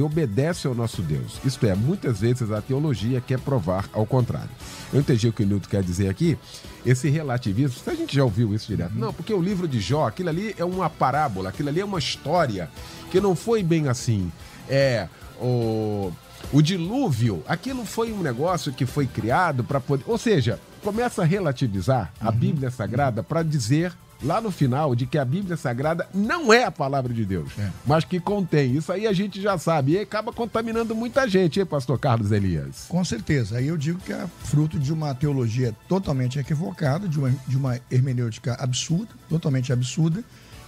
obedece ao nosso Deus. Isto é, muitas vezes a teologia quer provar ao contrário. Eu entendi o que o Newton quer dizer aqui. Esse relativismo, a gente já ouviu isso direto. Não, porque o livro de Jó, aquilo ali é uma parábola, aquilo ali é uma história que não foi bem assim. É, o, o dilúvio, aquilo foi um negócio que foi criado para poder. Ou seja, começa a relativizar a uhum. Bíblia Sagrada para dizer lá no final de que a Bíblia Sagrada não é a palavra de Deus, é. mas que contém. Isso aí a gente já sabe. E acaba contaminando muita gente, hein, pastor Carlos Elias? Com certeza. Aí eu digo que é fruto de uma teologia totalmente equivocada, de uma, de uma hermenêutica absurda, totalmente absurda,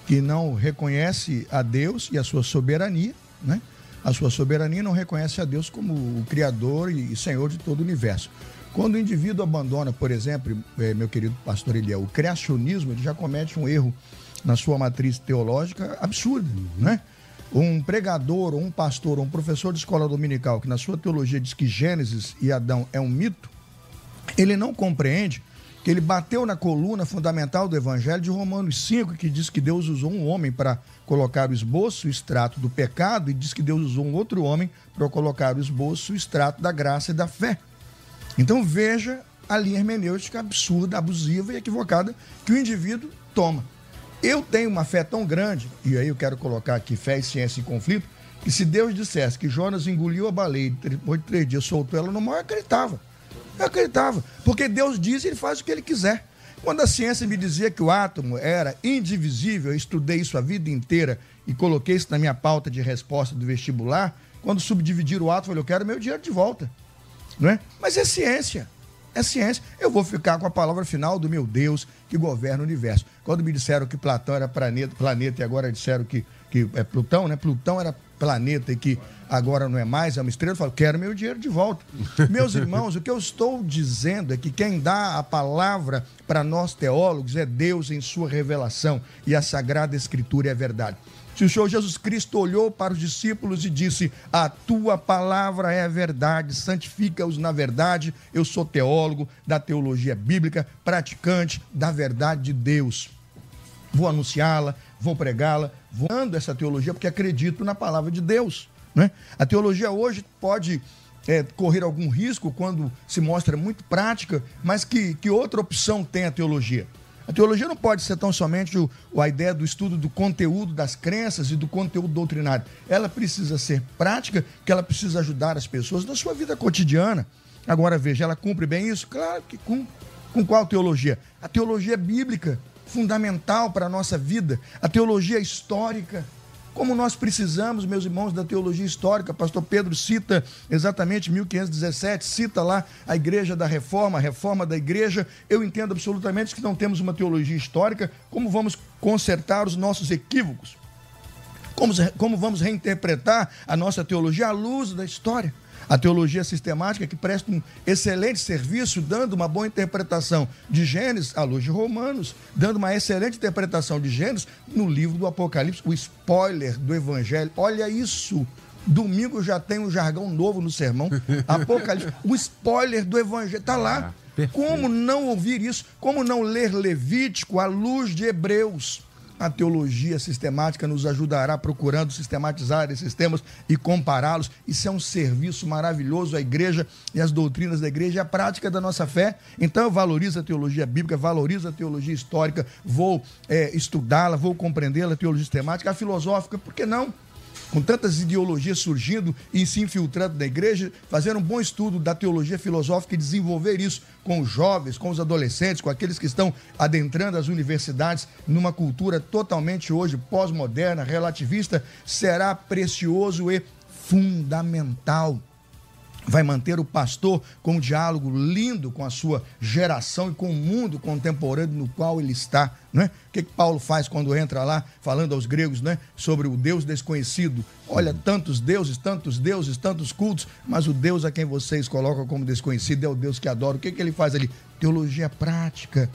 que não reconhece a Deus e a sua soberania, né? A sua soberania não reconhece a Deus como o Criador e Senhor de todo o universo. Quando o indivíduo abandona, por exemplo, eh, meu querido pastor Eliel, o criacionismo, ele já comete um erro na sua matriz teológica absurdo, né? Um pregador, ou um pastor, ou um professor de escola dominical que na sua teologia diz que Gênesis e Adão é um mito, ele não compreende que ele bateu na coluna fundamental do Evangelho de Romanos 5, que diz que Deus usou um homem para colocar o esboço, o extrato do pecado, e diz que Deus usou um outro homem para colocar o esboço, o extrato da graça e da fé. Então veja a linha hermenêutica absurda, abusiva e equivocada que o indivíduo toma. Eu tenho uma fé tão grande, e aí eu quero colocar aqui fé e ciência em conflito, que se Deus dissesse que Jonas engoliu a baleia e depois de três dias soltou ela no mar, acreditava. Eu acreditava. Porque Deus diz e ele faz o que ele quiser. Quando a ciência me dizia que o átomo era indivisível, eu estudei isso a vida inteira e coloquei isso na minha pauta de resposta do vestibular. Quando subdividir o átomo, eu falei, eu quero meu dinheiro de volta não é? Mas é ciência. É ciência. Eu vou ficar com a palavra final do meu Deus que governa o universo. Quando me disseram que Platão era planeta, planeta e agora disseram que, que é Plutão, né? Plutão era planeta e que agora não é mais, é uma estrela, eu falo, quero meu dinheiro de volta. Meus irmãos, o que eu estou dizendo é que quem dá a palavra para nós teólogos é Deus em sua revelação e a Sagrada Escritura é verdade. Se o Senhor Jesus Cristo olhou para os discípulos e disse: A tua palavra é verdade, santifica-os na verdade. Eu sou teólogo da teologia bíblica, praticante da verdade de Deus. Vou anunciá-la, vou pregá-la, vou dando essa teologia porque acredito na palavra de Deus. Né? A teologia hoje pode é, correr algum risco quando se mostra muito prática, mas que, que outra opção tem a teologia? A teologia não pode ser tão somente o, a ideia do estudo do conteúdo das crenças e do conteúdo doutrinário. Ela precisa ser prática, que ela precisa ajudar as pessoas na sua vida cotidiana. Agora veja, ela cumpre bem isso? Claro que com, com qual teologia? A teologia bíblica, fundamental para a nossa vida. A teologia histórica, como nós precisamos, meus irmãos, da teologia histórica. Pastor Pedro cita exatamente 1517, cita lá a igreja da reforma, a reforma da igreja. Eu entendo absolutamente que não temos uma teologia histórica. Como vamos consertar os nossos equívocos? Como, como vamos reinterpretar a nossa teologia à luz da história? A teologia sistemática que presta um excelente serviço, dando uma boa interpretação de Gênesis à luz de Romanos, dando uma excelente interpretação de Gênesis no livro do Apocalipse, o spoiler do Evangelho. Olha isso. Domingo já tem um jargão novo no sermão. Apocalipse, o spoiler do Evangelho. Está lá. Ah, Como não ouvir isso? Como não ler Levítico à luz de Hebreus? A teologia sistemática nos ajudará procurando sistematizar esses temas e compará-los. Isso é um serviço maravilhoso à igreja e às doutrinas da igreja e à prática da nossa fé. Então eu valorizo a teologia bíblica, valorizo a teologia histórica, vou é, estudá-la, vou compreendê-la, a teologia sistemática, a filosófica, por que não? Com tantas ideologias surgindo e se infiltrando na igreja, fazer um bom estudo da teologia filosófica e desenvolver isso com os jovens, com os adolescentes, com aqueles que estão adentrando as universidades numa cultura totalmente hoje pós-moderna, relativista, será precioso e fundamental vai manter o pastor com um diálogo lindo com a sua geração e com o mundo contemporâneo no qual ele está. Né? O que, que Paulo faz quando entra lá falando aos gregos né, sobre o Deus desconhecido? Olha, tantos deuses, tantos deuses, tantos cultos, mas o Deus a quem vocês colocam como desconhecido é o Deus que adora. O que, que ele faz ali? Teologia prática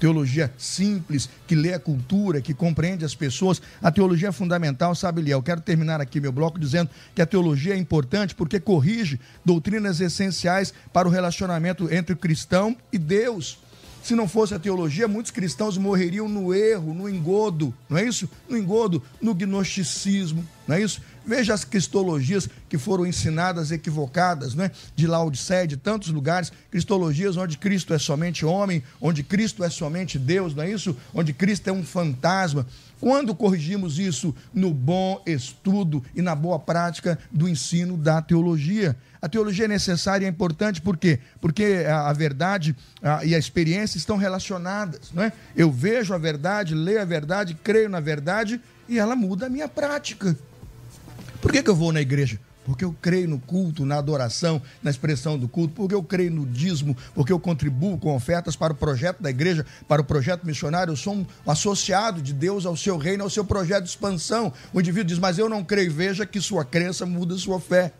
teologia simples, que lê a cultura, que compreende as pessoas. A teologia é fundamental, sabe, Liel? Quero terminar aqui meu bloco dizendo que a teologia é importante porque corrige doutrinas essenciais para o relacionamento entre o cristão e Deus. Se não fosse a teologia, muitos cristãos morreriam no erro, no engodo, não é isso? No engodo, no gnosticismo, não é isso? Veja as cristologias que foram ensinadas equivocadas, né? De Laodiceia, de tantos lugares, cristologias onde Cristo é somente homem, onde Cristo é somente Deus, não é isso? Onde Cristo é um fantasma. Quando corrigimos isso no bom estudo e na boa prática do ensino da teologia? A teologia é necessária e é importante por quê? Porque a, verdade e a experiência estão relacionadas, não é? Eu vejo a verdade, leio a verdade, creio na verdade e ela muda a minha prática. Por que, que eu vou na igreja? Porque eu creio no culto, na adoração, na expressão do culto, porque eu creio no dízimo, porque eu contribuo com ofertas para o projeto da igreja, para o projeto missionário. Eu sou um associado de Deus ao seu reino, ao seu projeto de expansão. O indivíduo diz, mas eu não creio. Veja que sua crença muda sua fé.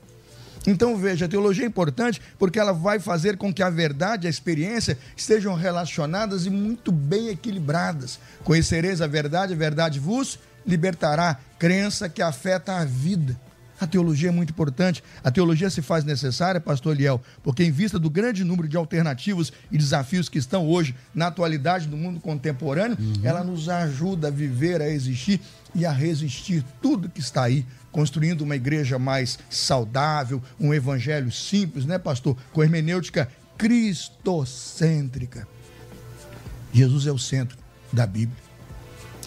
Então veja, a teologia é importante porque ela vai fazer com que a verdade e a experiência estejam relacionadas e muito bem equilibradas. Conhecereis a verdade, a verdade vos libertará. Crença que afeta a vida. A teologia é muito importante. A teologia se faz necessária, pastor Liel, porque em vista do grande número de alternativas e desafios que estão hoje na atualidade do mundo contemporâneo, uhum. ela nos ajuda a viver, a existir e a resistir tudo que está aí, construindo uma igreja mais saudável, um evangelho simples, né, pastor? Com hermenêutica cristocêntrica. Jesus é o centro da Bíblia,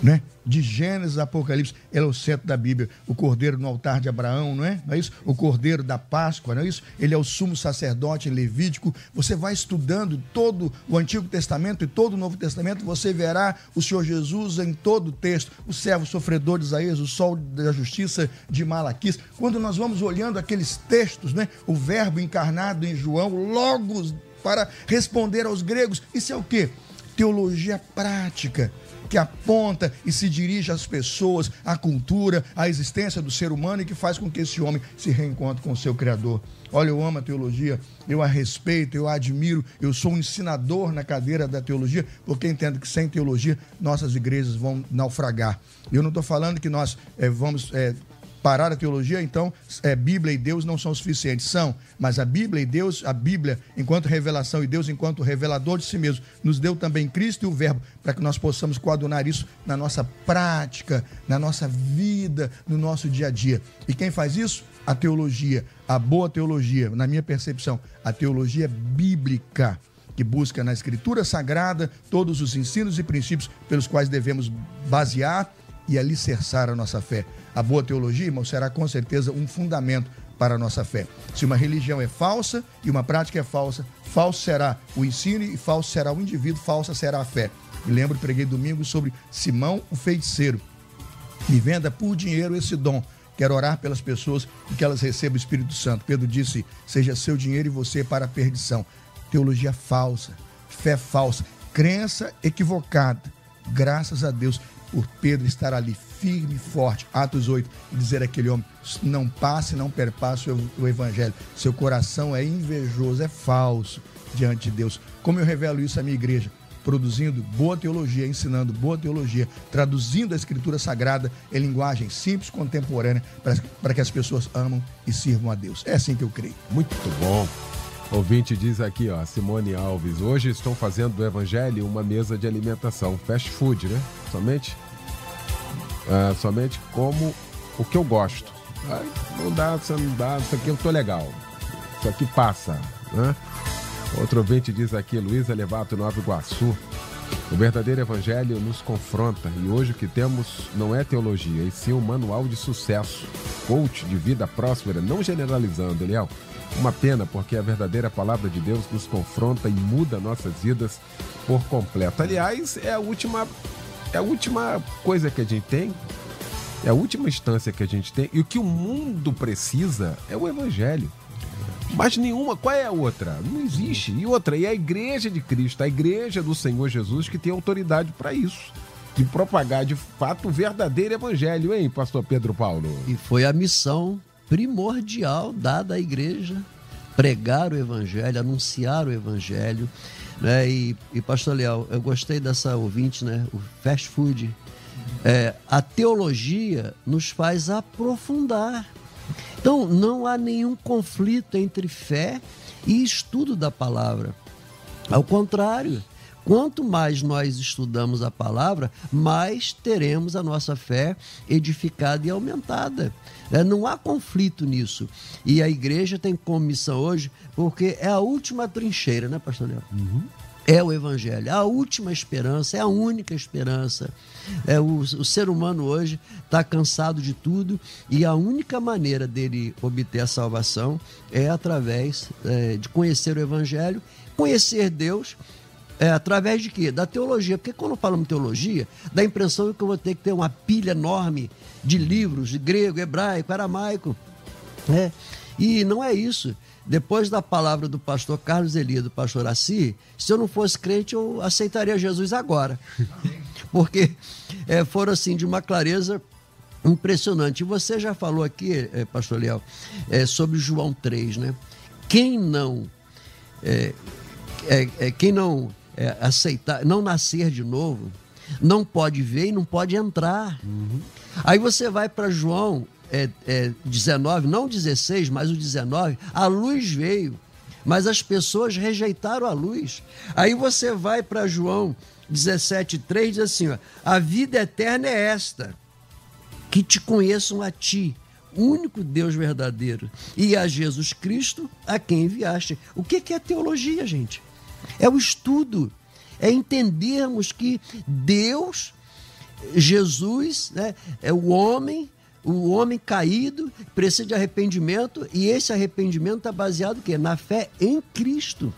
né? De Gênesis a Apocalipse, ele é o centro da Bíblia. O cordeiro no altar de Abraão, não é? Não é isso? O cordeiro da Páscoa, não é isso? Ele é o sumo sacerdote levítico. Você vai estudando todo o Antigo Testamento e todo o Novo Testamento, você verá o Senhor Jesus em todo o texto. O servo sofredor de Isaías, o sol da justiça de Malaquias. Quando nós vamos olhando aqueles textos, né? O verbo encarnado em João, logos para responder aos gregos. Isso é o quê? Teologia prática que aponta e se dirige às pessoas, à cultura, à existência do ser humano e que faz com que esse homem se reencontre com o seu Criador. Olha, eu amo a teologia, eu a respeito, eu a admiro, eu sou um ensinador na cadeira da teologia, porque entendo que sem teologia nossas igrejas vão naufragar. Eu não estou falando que nós é, vamos é, parar a teologia, então é, Bíblia e Deus não são suficientes. São, mas a Bíblia e Deus, a Bíblia enquanto revelação e Deus enquanto revelador de si mesmo, nos deu também Cristo e o Verbo para que nós possamos coadunar isso na nossa prática, na nossa vida, no nosso dia a dia. E quem faz isso? A teologia, a boa teologia, na minha percepção, a teologia bíblica que busca na Escritura Sagrada todos os ensinos e princípios pelos quais devemos basear e alicerçar a nossa fé. A boa teologia, irmão, será com certeza um fundamento para a nossa fé. Se uma religião é falsa e uma prática é falsa, falso será o ensino e falso será o indivíduo, falsa será a fé. Me lembro, preguei domingo sobre Simão, o feiticeiro. Me venda por dinheiro esse dom. Quero orar pelas pessoas e que elas recebam o Espírito Santo. Pedro disse: seja seu dinheiro e você para a perdição. Teologia falsa, fé falsa, crença equivocada. Graças a Deus por Pedro estar ali firme, forte. Atos 8, e dizer àquele homem: não passe, não perpasse o evangelho. Seu coração é invejoso, é falso diante de Deus. Como eu revelo isso à minha igreja? Produzindo boa teologia, ensinando boa teologia, traduzindo a escritura sagrada em linguagem simples, contemporânea, para que as pessoas amam e sirvam a Deus. É assim que eu creio. Muito bom. Ouvinte diz aqui, ó, Simone Alves, hoje estão fazendo do evangelho uma mesa de alimentação, fast food, né? Somente, uh, somente como o que eu gosto. não dá, não dá, isso aqui eu tô legal. Isso aqui passa, né? Outro ouvinte diz aqui, Luiz Elevato Nova Iguaçu, o verdadeiro evangelho nos confronta e hoje o que temos não é teologia, e sim um manual de sucesso, coach de vida próspera, não generalizando, Eliel. Uma pena, porque a verdadeira palavra de Deus nos confronta e muda nossas vidas por completo. Aliás, é a última, é a última coisa que a gente tem, é a última instância que a gente tem, e o que o mundo precisa é o evangelho. Mas nenhuma, qual é a outra? Não existe. E outra, e a igreja de Cristo, a igreja do Senhor Jesus, que tem autoridade para isso. De propagar de fato o verdadeiro evangelho, hein, pastor Pedro Paulo? E foi a missão primordial dada à igreja pregar o evangelho, anunciar o evangelho. Né? E, e, pastor Leal, eu gostei dessa ouvinte, né? O fast food. É, a teologia nos faz aprofundar. Então, não há nenhum conflito entre fé e estudo da palavra. Ao contrário, Quanto mais nós estudamos a palavra, mais teremos a nossa fé edificada e aumentada. É, não há conflito nisso. E a igreja tem como missão hoje, porque é a última trincheira, né, pastor Leão? Uhum. É o evangelho, é a última esperança, é a única esperança. É o, o ser humano hoje está cansado de tudo e a única maneira dele obter a salvação é através é, de conhecer o evangelho, conhecer Deus é, através de quê? Da teologia. Porque quando falamos teologia, dá a impressão que eu vou ter que ter uma pilha enorme de livros de grego, hebraico, aramaico. Né? E não é isso. Depois da palavra do pastor Carlos Elias, do pastor Assi, se eu não fosse crente, eu aceitaria Jesus agora. Porque é, foram assim de uma clareza impressionante. E você já falou aqui, é, pastor Leal, é, sobre João 3, né? Quem não. É, é, é, quem não é, aceitar, não nascer de novo, não pode ver e não pode entrar. Uhum. Aí você vai para João é, é, 19, não 16, mas o 19, a luz veio, mas as pessoas rejeitaram a luz. Aí você vai para João 17, 3, diz assim: ó, a vida eterna é esta, que te conheçam a ti, único Deus verdadeiro, e a Jesus Cristo, a quem enviaste. O que é teologia, gente? É o estudo, é entendermos que Deus, Jesus, né, é o homem, o homem caído, precisa de arrependimento, e esse arrependimento está baseado quê? na fé em Cristo.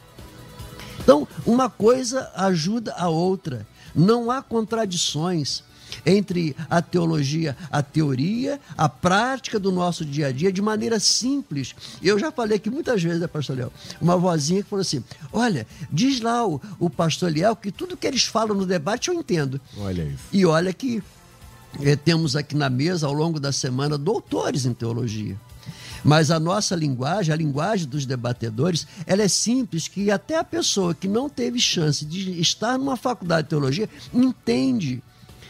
Então, uma coisa ajuda a outra. Não há contradições entre a teologia, a teoria, a prática do nosso dia a dia de maneira simples. Eu já falei aqui muitas vezes, né, pastor Léo? Uma vozinha que falou assim: olha, diz lá o, o pastor Léo que tudo que eles falam no debate eu entendo. Olha isso. E olha que eh, temos aqui na mesa, ao longo da semana, doutores em teologia. Mas a nossa linguagem, a linguagem dos debatedores, ela é simples, que até a pessoa que não teve chance de estar numa faculdade de teologia entende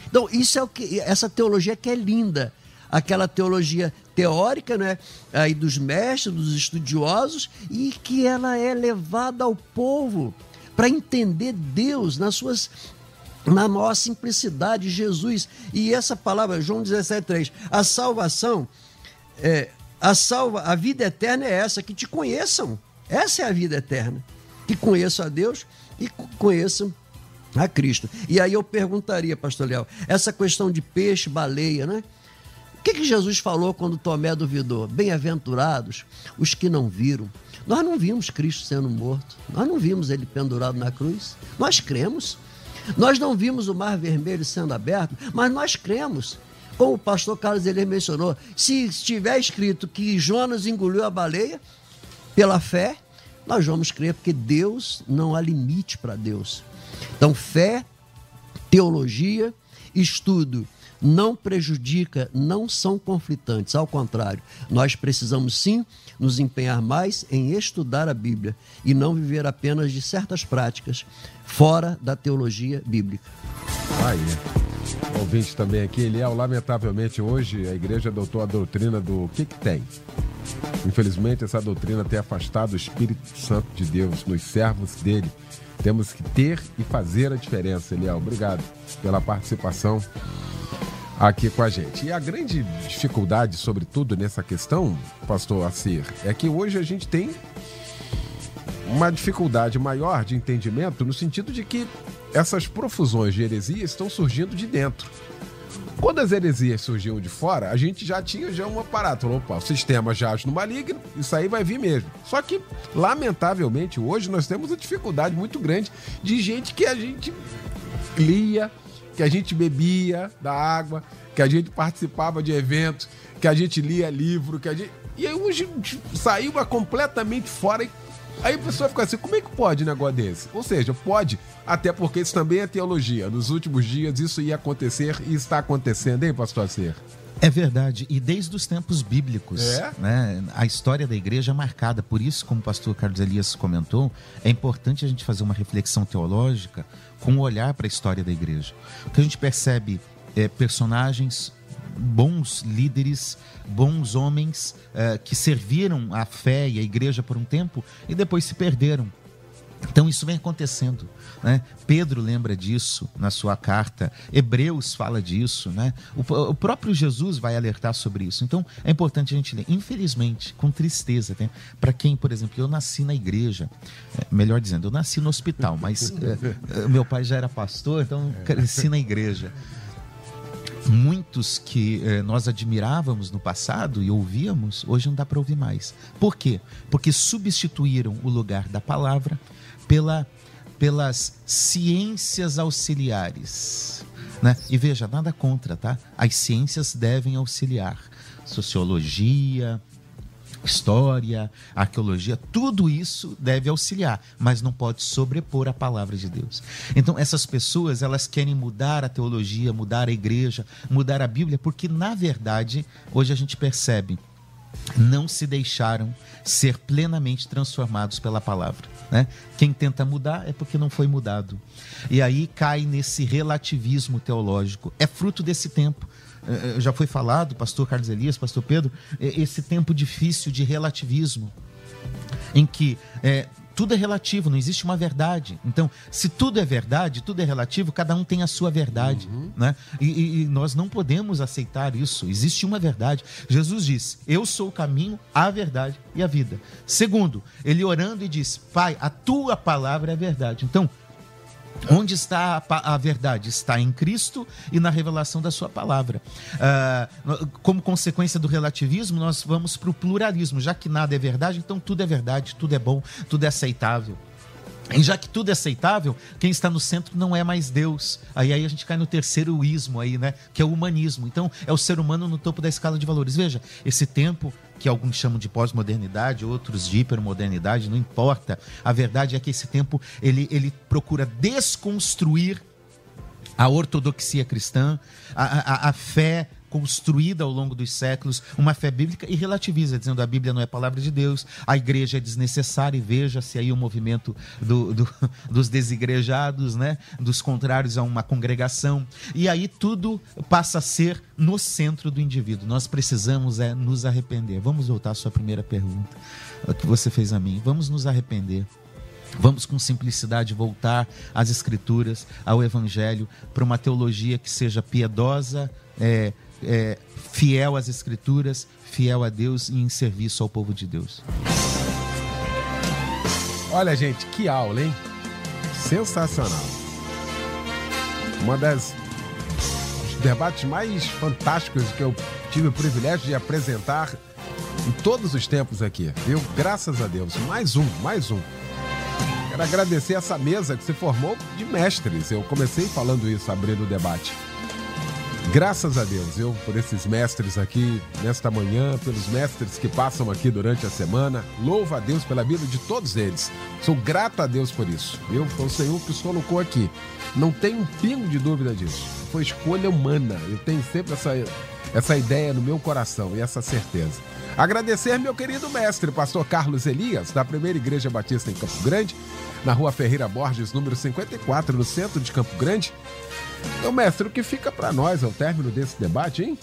então, isso é o que essa teologia que é linda. Aquela teologia teórica, né, aí dos mestres, dos estudiosos, e que ela é levada ao povo para entender Deus nas suas na maior simplicidade, Jesus. E essa palavra, João 17,3, a salvação, é, a, salva, a vida eterna é essa, que te conheçam. Essa é a vida eterna. Que conheçam a Deus e conheçam a Cristo. E aí eu perguntaria, pastor Léo, essa questão de peixe, baleia, né? O que, que Jesus falou quando Tomé duvidou? Bem-aventurados os que não viram. Nós não vimos Cristo sendo morto, nós não vimos ele pendurado na cruz, nós cremos. Nós não vimos o mar vermelho sendo aberto, mas nós cremos. Como o pastor Carlos ele mencionou, se estiver escrito que Jonas engoliu a baleia, pela fé, nós vamos crer, porque Deus não há limite para Deus. Então, fé, teologia, estudo não prejudica, não são conflitantes. Ao contrário, nós precisamos sim nos empenhar mais em estudar a Bíblia e não viver apenas de certas práticas fora da teologia bíblica. Aí. O ouvinte também aqui, Eliel, lamentavelmente hoje a igreja adotou a doutrina do que que tem? Infelizmente essa doutrina tem afastado o Espírito Santo de Deus nos servos dele. Temos que ter e fazer a diferença, Eliel. Obrigado pela participação aqui com a gente. E a grande dificuldade, sobretudo nessa questão, pastor Assir, é que hoje a gente tem uma dificuldade maior de entendimento no sentido de que essas profusões de heresias estão surgindo de dentro. Quando as heresias surgiam de fora, a gente já tinha já um aparato. Opa, o sistema jaz no maligno, isso aí vai vir mesmo. Só que, lamentavelmente, hoje nós temos uma dificuldade muito grande de gente que a gente lia, que a gente bebia da água, que a gente participava de eventos, que a gente lia livro, que a gente. E aí hoje saiu completamente fora e Aí a pessoa fica assim, como é que pode um negócio desse? Ou seja, pode, até porque isso também é teologia. Nos últimos dias isso ia acontecer e está acontecendo, hein, pastor Ser? É verdade, e desde os tempos bíblicos, é? né, a história da igreja é marcada. Por isso, como o pastor Carlos Elias comentou, é importante a gente fazer uma reflexão teológica com um olhar para a história da igreja. Porque a gente percebe é, personagens bons líderes, bons homens uh, que serviram a fé e a igreja por um tempo e depois se perderam. Então isso vem acontecendo. Né? Pedro lembra disso na sua carta, Hebreus fala disso, né? o, o, próprio Jesus vai alertar sobre isso. Então é importante a gente ler. Infelizmente, com tristeza, né? para quem, por exemplo, eu nasci na igreja, é, melhor dizendo, eu nasci no hospital, mas é, meu pai já era pastor, então cresci na igreja muitos que eh, nós admirávamos no passado e ouvíamos, hoje não dá para ouvir mais. Por quê? Porque substituíram o lugar da palavra pela, pelas ciências auxiliares. Né? E veja, nada contra, tá? As ciências devem auxiliar. Sociologia, história, arqueologia, tudo isso deve auxiliar, mas não pode sobrepor a palavra de Deus. Então, essas pessoas, elas querem mudar a teologia, mudar a igreja, mudar a Bíblia, porque na verdade, hoje a gente percebe não se deixaram ser plenamente transformados pela palavra. Né? Quem tenta mudar é porque não foi mudado. E aí cai nesse relativismo teológico. É fruto desse tempo. Eh, eh, já foi falado, pastor Carlos Elias, pastor Pedro, eh, esse tempo difícil de relativismo, em que é, tudo é relativo, não existe uma verdade. Então, se tudo é verdade, tudo é relativo, cada um tem a sua verdade. Uhum. Né? E, e, nós não podemos aceitar isso. Existe uma verdade. Jesus diz: Eu sou o caminho, a verdade e a vida. Segundo, ele orando e diz: Pai, a tua palavra é verdade. Então, Onde está a, a, verdade? Está em Cristo e na revelação da Sua palavra. Uh, como consequência do relativismo, nós vamos para o pluralismo. Já que nada é verdade, então tudo é verdade, tudo é bom, tudo é aceitável. E já que tudo é aceitável, quem está no centro não é mais Deus. Aí, aí a gente cai no terceiro ismo aí, né? Que é o humanismo. Então, é o ser humano no topo da escala de valores. Veja, esse tempo que alguns chamam de pós-modernidade, outros de hipermodernidade, não importa. A verdade é que esse tempo ele, ele procura desconstruir a ortodoxia cristã, a, a, a fé construída ao longo dos séculos, uma fé bíblica, e relativiza, dizendo a Bíblia não é palavra de Deus, a igreja é desnecessária, e veja-se aí o movimento do, do, dos desigrejados, né? dos contrários a uma congregação. E aí tudo passa a ser no centro do indivíduo. Nós precisamos é nos arrepender. Vamos voltar à sua primeira pergunta, que você fez a mim. Vamos nos arrepender. Vamos com simplicidade voltar às Escrituras, ao Evangelho, para uma teologia que seja piedosa, é, é, fiel às Escrituras, fiel a Deus e em serviço ao povo de Deus. Olha, gente, que aula, hein? Sensacional. Uma das debates mais fantásticos que eu tive o privilégio de apresentar em todos os tempos aqui, viu? Graças a Deus. Mais um, mais um. Quero agradecer essa mesa que se formou de mestres. Eu comecei falando isso, abrindo o debate Graças a Deus, eu, por esses mestres aqui nesta manhã, pelos mestres que passam aqui durante a semana, louvo a Deus pela vida de todos eles. Sou grato a Deus por isso. Eu, foi o Senhor que os colocou aqui. Não tenho um pingo de dúvida disso. Foi escolha humana. Eu tenho sempre essa, essa ideia no meu coração e essa certeza. Agradecer meu querido mestre, pastor Carlos Elias, da Primeira Igreja Batista em Campo Grande, na rua Ferreira Borges, número 54, no centro de Campo Grande. Então, mestre, o que fica para nós ao término desse debate, hein?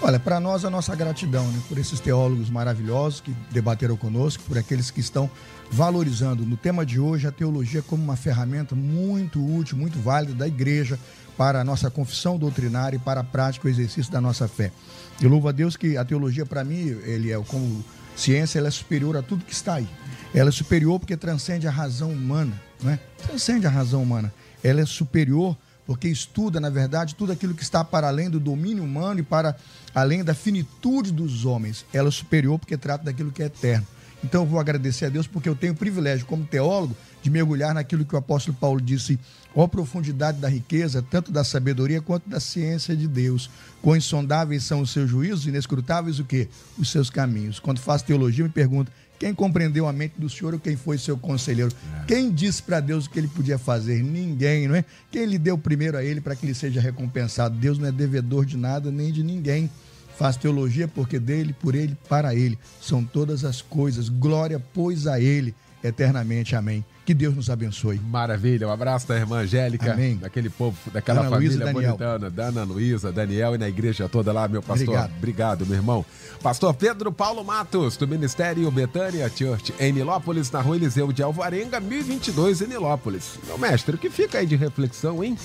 Olha, para nós a nossa gratidão, né, por esses teólogos maravilhosos que debateram conosco, por aqueles que estão valorizando no tema de hoje a teologia como uma ferramenta muito útil, muito válida da igreja para a nossa confissão doutrinária e para a prática e o exercício da nossa fé. Eu louvo a Deus que a teologia para mim, ele é como ciência, ela é superior a tudo que está aí. Ela é superior porque transcende a razão humana, não é? Transcende a razão humana. Ela é superior porque estuda, na verdade, tudo aquilo que está para além do domínio humano e para além da finitude dos homens. Ela é superior porque trata daquilo que é eterno. Então eu vou agradecer a Deus porque eu tenho o privilégio, como teólogo, de mergulhar naquilo que o apóstolo Paulo disse, ó profundidade da riqueza, tanto da sabedoria quanto da ciência de Deus. Quão insondáveis são os seus juízos, inescrutáveis o quê? Os seus caminhos. Quando faço teologia, me pergunto, quem compreendeu a mente do Senhor ou quem foi seu conselheiro? É. Quem disse para Deus o que ele podia fazer? Ninguém, não é? Quem lhe deu primeiro a ele para que ele seja recompensado? Deus não é devedor de nada nem de ninguém. Faz teologia porque dele, por ele, para ele. São todas as coisas. Glória, pois, a ele eternamente. Amém. Que Deus nos abençoe. Maravilha. Um abraço da irmã Angélica, Amém. daquele povo, daquela Ana família Luiza, bonitana, Dana Luísa, Daniel e na igreja toda lá, meu pastor. Obrigado. Obrigado, meu irmão. Pastor Pedro Paulo Matos, do Ministério Betânia Church, em Nilópolis, na rua Eliseu de Alvarenga, 1022, em Nilópolis. Meu mestre, o que fica aí de reflexão, hein?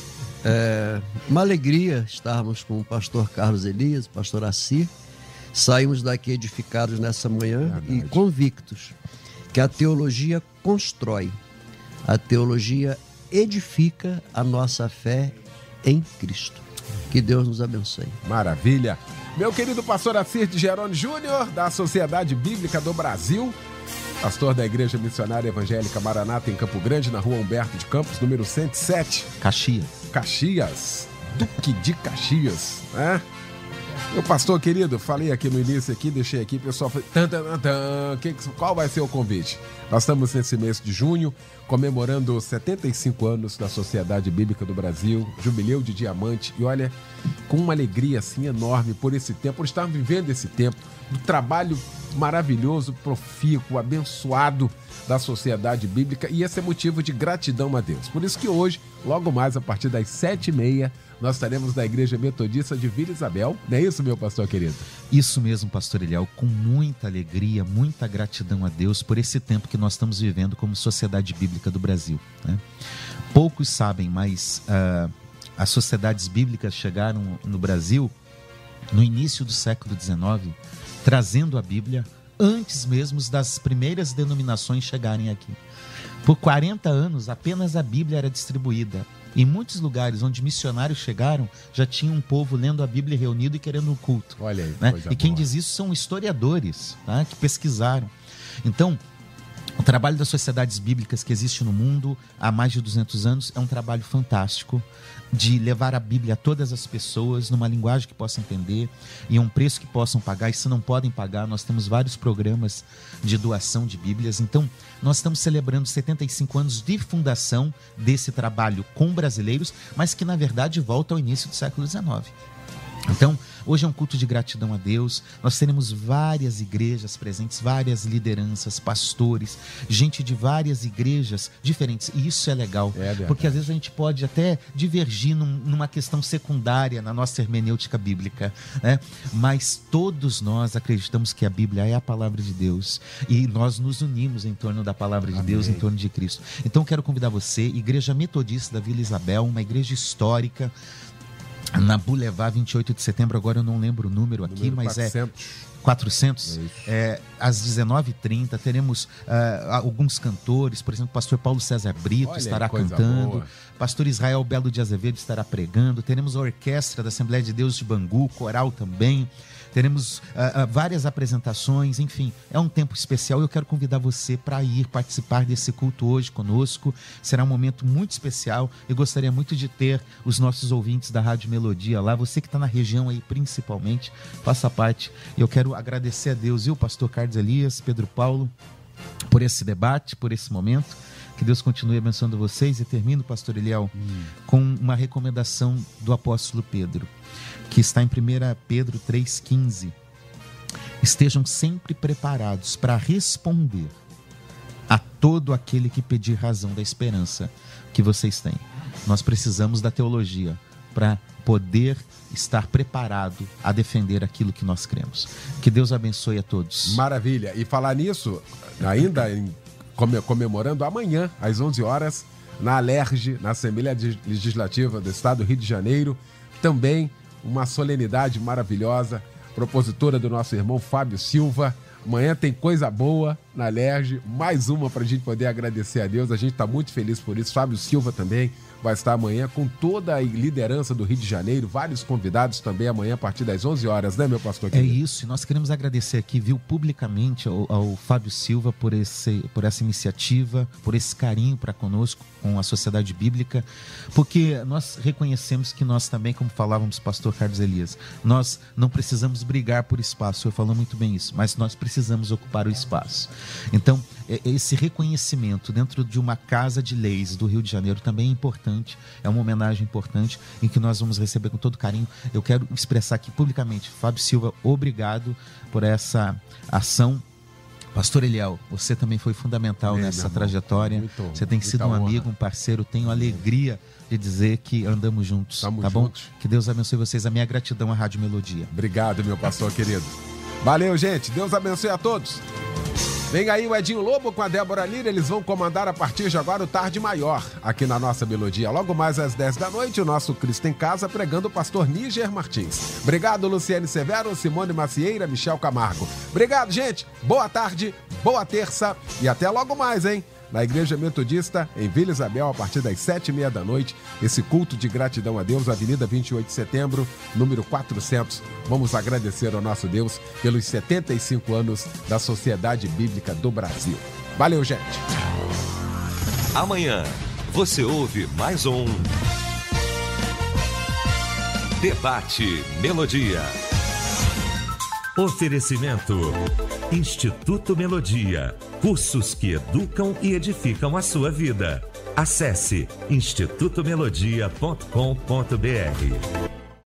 É uma alegria estarmos com o pastor Carlos Elias, pastor Assi. Saímos daqui edificados nessa manhã Verdade. e convictos que a teologia constrói a teologia edifica a nossa fé em Cristo. Que Deus nos abençoe. Maravilha. Meu querido pastor Assir de Gerone Júnior, da Sociedade Bíblica do Brasil, pastor da Igreja Missionária Evangélica Maranata, em Campo Grande, na rua Humberto de Campos, número 107. Caxias. Caxias. Duque de Caxias, né? Meu pastor querido, falei aqui no início aqui, deixei aqui, pessoal, tan, tan, tan, que, qual vai ser o convite? Nós estamos nesse mês de junho, comemorando 75 anos da Sociedade Bíblica do Brasil, jubileu de diamante, e olha, com uma alegria assim enorme por esse tempo, por estar vivendo esse tempo, do trabalho maravilhoso, profícuo, abençoado da Sociedade Bíblica, e esse é motivo de gratidão a Deus. Por isso que hoje, logo mais a partir das sete e meia, nós estaremos na Igreja Metodista de Vila Isabel. Não é isso, meu pastor querido? Isso mesmo, pastor Eliel, com muita alegria, muita gratidão a Deus por esse tempo que nós estamos vivendo como Sociedade Bíblica do Brasil. Né? Poucos sabem, mas uh, as sociedades bíblicas chegaram no Brasil no início do século XIX, trazendo a Bíblia antes mesmo das primeiras denominações chegarem aqui. Por 40 anos, apenas a Bíblia era distribuída. Em muitos lugares onde missionários chegaram, já tinha um povo lendo a Bíblia reunido e querendo um culto. Olha aí. Né? E quem boa. diz isso são historiadores tá? que pesquisaram. Então, o trabalho das sociedades bíblicas que existe no mundo há mais de 200 anos é um trabalho fantástico de levar a Bíblia a todas as pessoas numa linguagem que possam entender e um preço que possam pagar. E se não podem pagar, nós temos vários programas de doação de Bíblias. Então, nós estamos celebrando 75 anos de fundação desse trabalho com brasileiros, mas que na verdade volta ao início do século XIX. Então, hoje é um culto de gratidão a Deus. Nós teremos várias igrejas presentes, várias lideranças, pastores, gente de várias igrejas diferentes. E isso é legal, é porque às vezes a gente pode até divergir num, numa questão secundária na nossa hermenêutica bíblica, né? Mas todos nós acreditamos que a Bíblia é a palavra de Deus e nós nos unimos em torno da palavra de Amém. Deus, em torno de Cristo. Então, quero convidar você, Igreja Metodista da Vila Isabel, uma igreja histórica na Boulevard 28 de setembro, agora eu não lembro o número aqui, número mas 400. é 400. É, é às 19h30 teremos uh, alguns cantores, por exemplo, o pastor Paulo César Brito Olha estará cantando, boa. pastor Israel Belo de Azevedo estará pregando, teremos a orquestra da Assembleia de Deus de Bangu, coral também. Teremos uh, uh, várias apresentações, enfim, é um tempo especial. Eu quero convidar você para ir participar desse culto hoje conosco. Será um momento muito especial. Eu gostaria muito de ter os nossos ouvintes da Rádio Melodia lá, você que está na região aí principalmente, faça parte. Eu quero agradecer a Deus e o pastor Carlos Elias, Pedro Paulo, por esse debate, por esse momento. Que Deus continue abençoando vocês e termino, pastor Eliel, hum. com uma recomendação do apóstolo Pedro, que está em 1 Pedro 3,15. Estejam sempre preparados para responder a todo aquele que pedir razão da esperança que vocês têm. Nós precisamos da teologia para poder estar preparado a defender aquilo que nós cremos. Que Deus abençoe a todos. Maravilha. E falar nisso, ainda em comemorando amanhã, às 11 horas, na Alerj, na Assembleia Legislativa do Estado do Rio de Janeiro. Também uma solenidade maravilhosa, propositora do nosso irmão Fábio Silva. Amanhã tem coisa boa na Alerj, mais uma para a gente poder agradecer a Deus. A gente está muito feliz por isso. Fábio Silva também, vai estar amanhã com toda a liderança do Rio de Janeiro, vários convidados também amanhã a partir das 11 horas, né, meu pastor? Querido? É isso, e nós queremos agradecer aqui, viu, publicamente ao, ao Fábio Silva por, esse, por essa iniciativa, por esse carinho para conosco, com a sociedade bíblica, porque nós reconhecemos que nós também, como falávamos, pastor Carlos Elias, nós não precisamos brigar por espaço, eu falo muito bem isso, mas nós precisamos ocupar o espaço. Então, é, esse reconhecimento dentro de uma casa de leis do Rio de Janeiro também é importante, é uma homenagem importante em que nós vamos receber com todo carinho. Eu quero expressar aqui publicamente, Fábio Silva, obrigado por essa ação Pastor Eliel, você também foi fundamental nessa trajetória. Muito, você tem sido um honra. amigo, um parceiro. Tenho alegria de dizer que andamos juntos. Tamo tá juntos. bom? Que Deus abençoe vocês. A minha gratidão à Rádio Melodia. Obrigado, meu pastor querido. Valeu, gente. Deus abençoe a todos. Vem aí o Edinho Lobo com a Débora Lira, eles vão comandar a partir de agora o Tarde Maior, aqui na nossa melodia. Logo mais às 10 da noite, o nosso Cristo em Casa pregando o pastor Níger Martins. Obrigado, Luciane Severo, Simone Macieira, Michel Camargo. Obrigado, gente. Boa tarde, boa terça e até logo mais, hein? Na Igreja Metodista, em Vila Isabel, a partir das sete e meia da noite. Esse culto de gratidão a Deus, Avenida 28 de Setembro, número 400. Vamos agradecer ao nosso Deus pelos 75 anos da Sociedade Bíblica do Brasil. Valeu, gente! Amanhã você ouve mais um. Debate Melodia. Oferecimento: Instituto Melodia. Cursos que educam e edificam a sua vida. Acesse institutomelodia.com.br.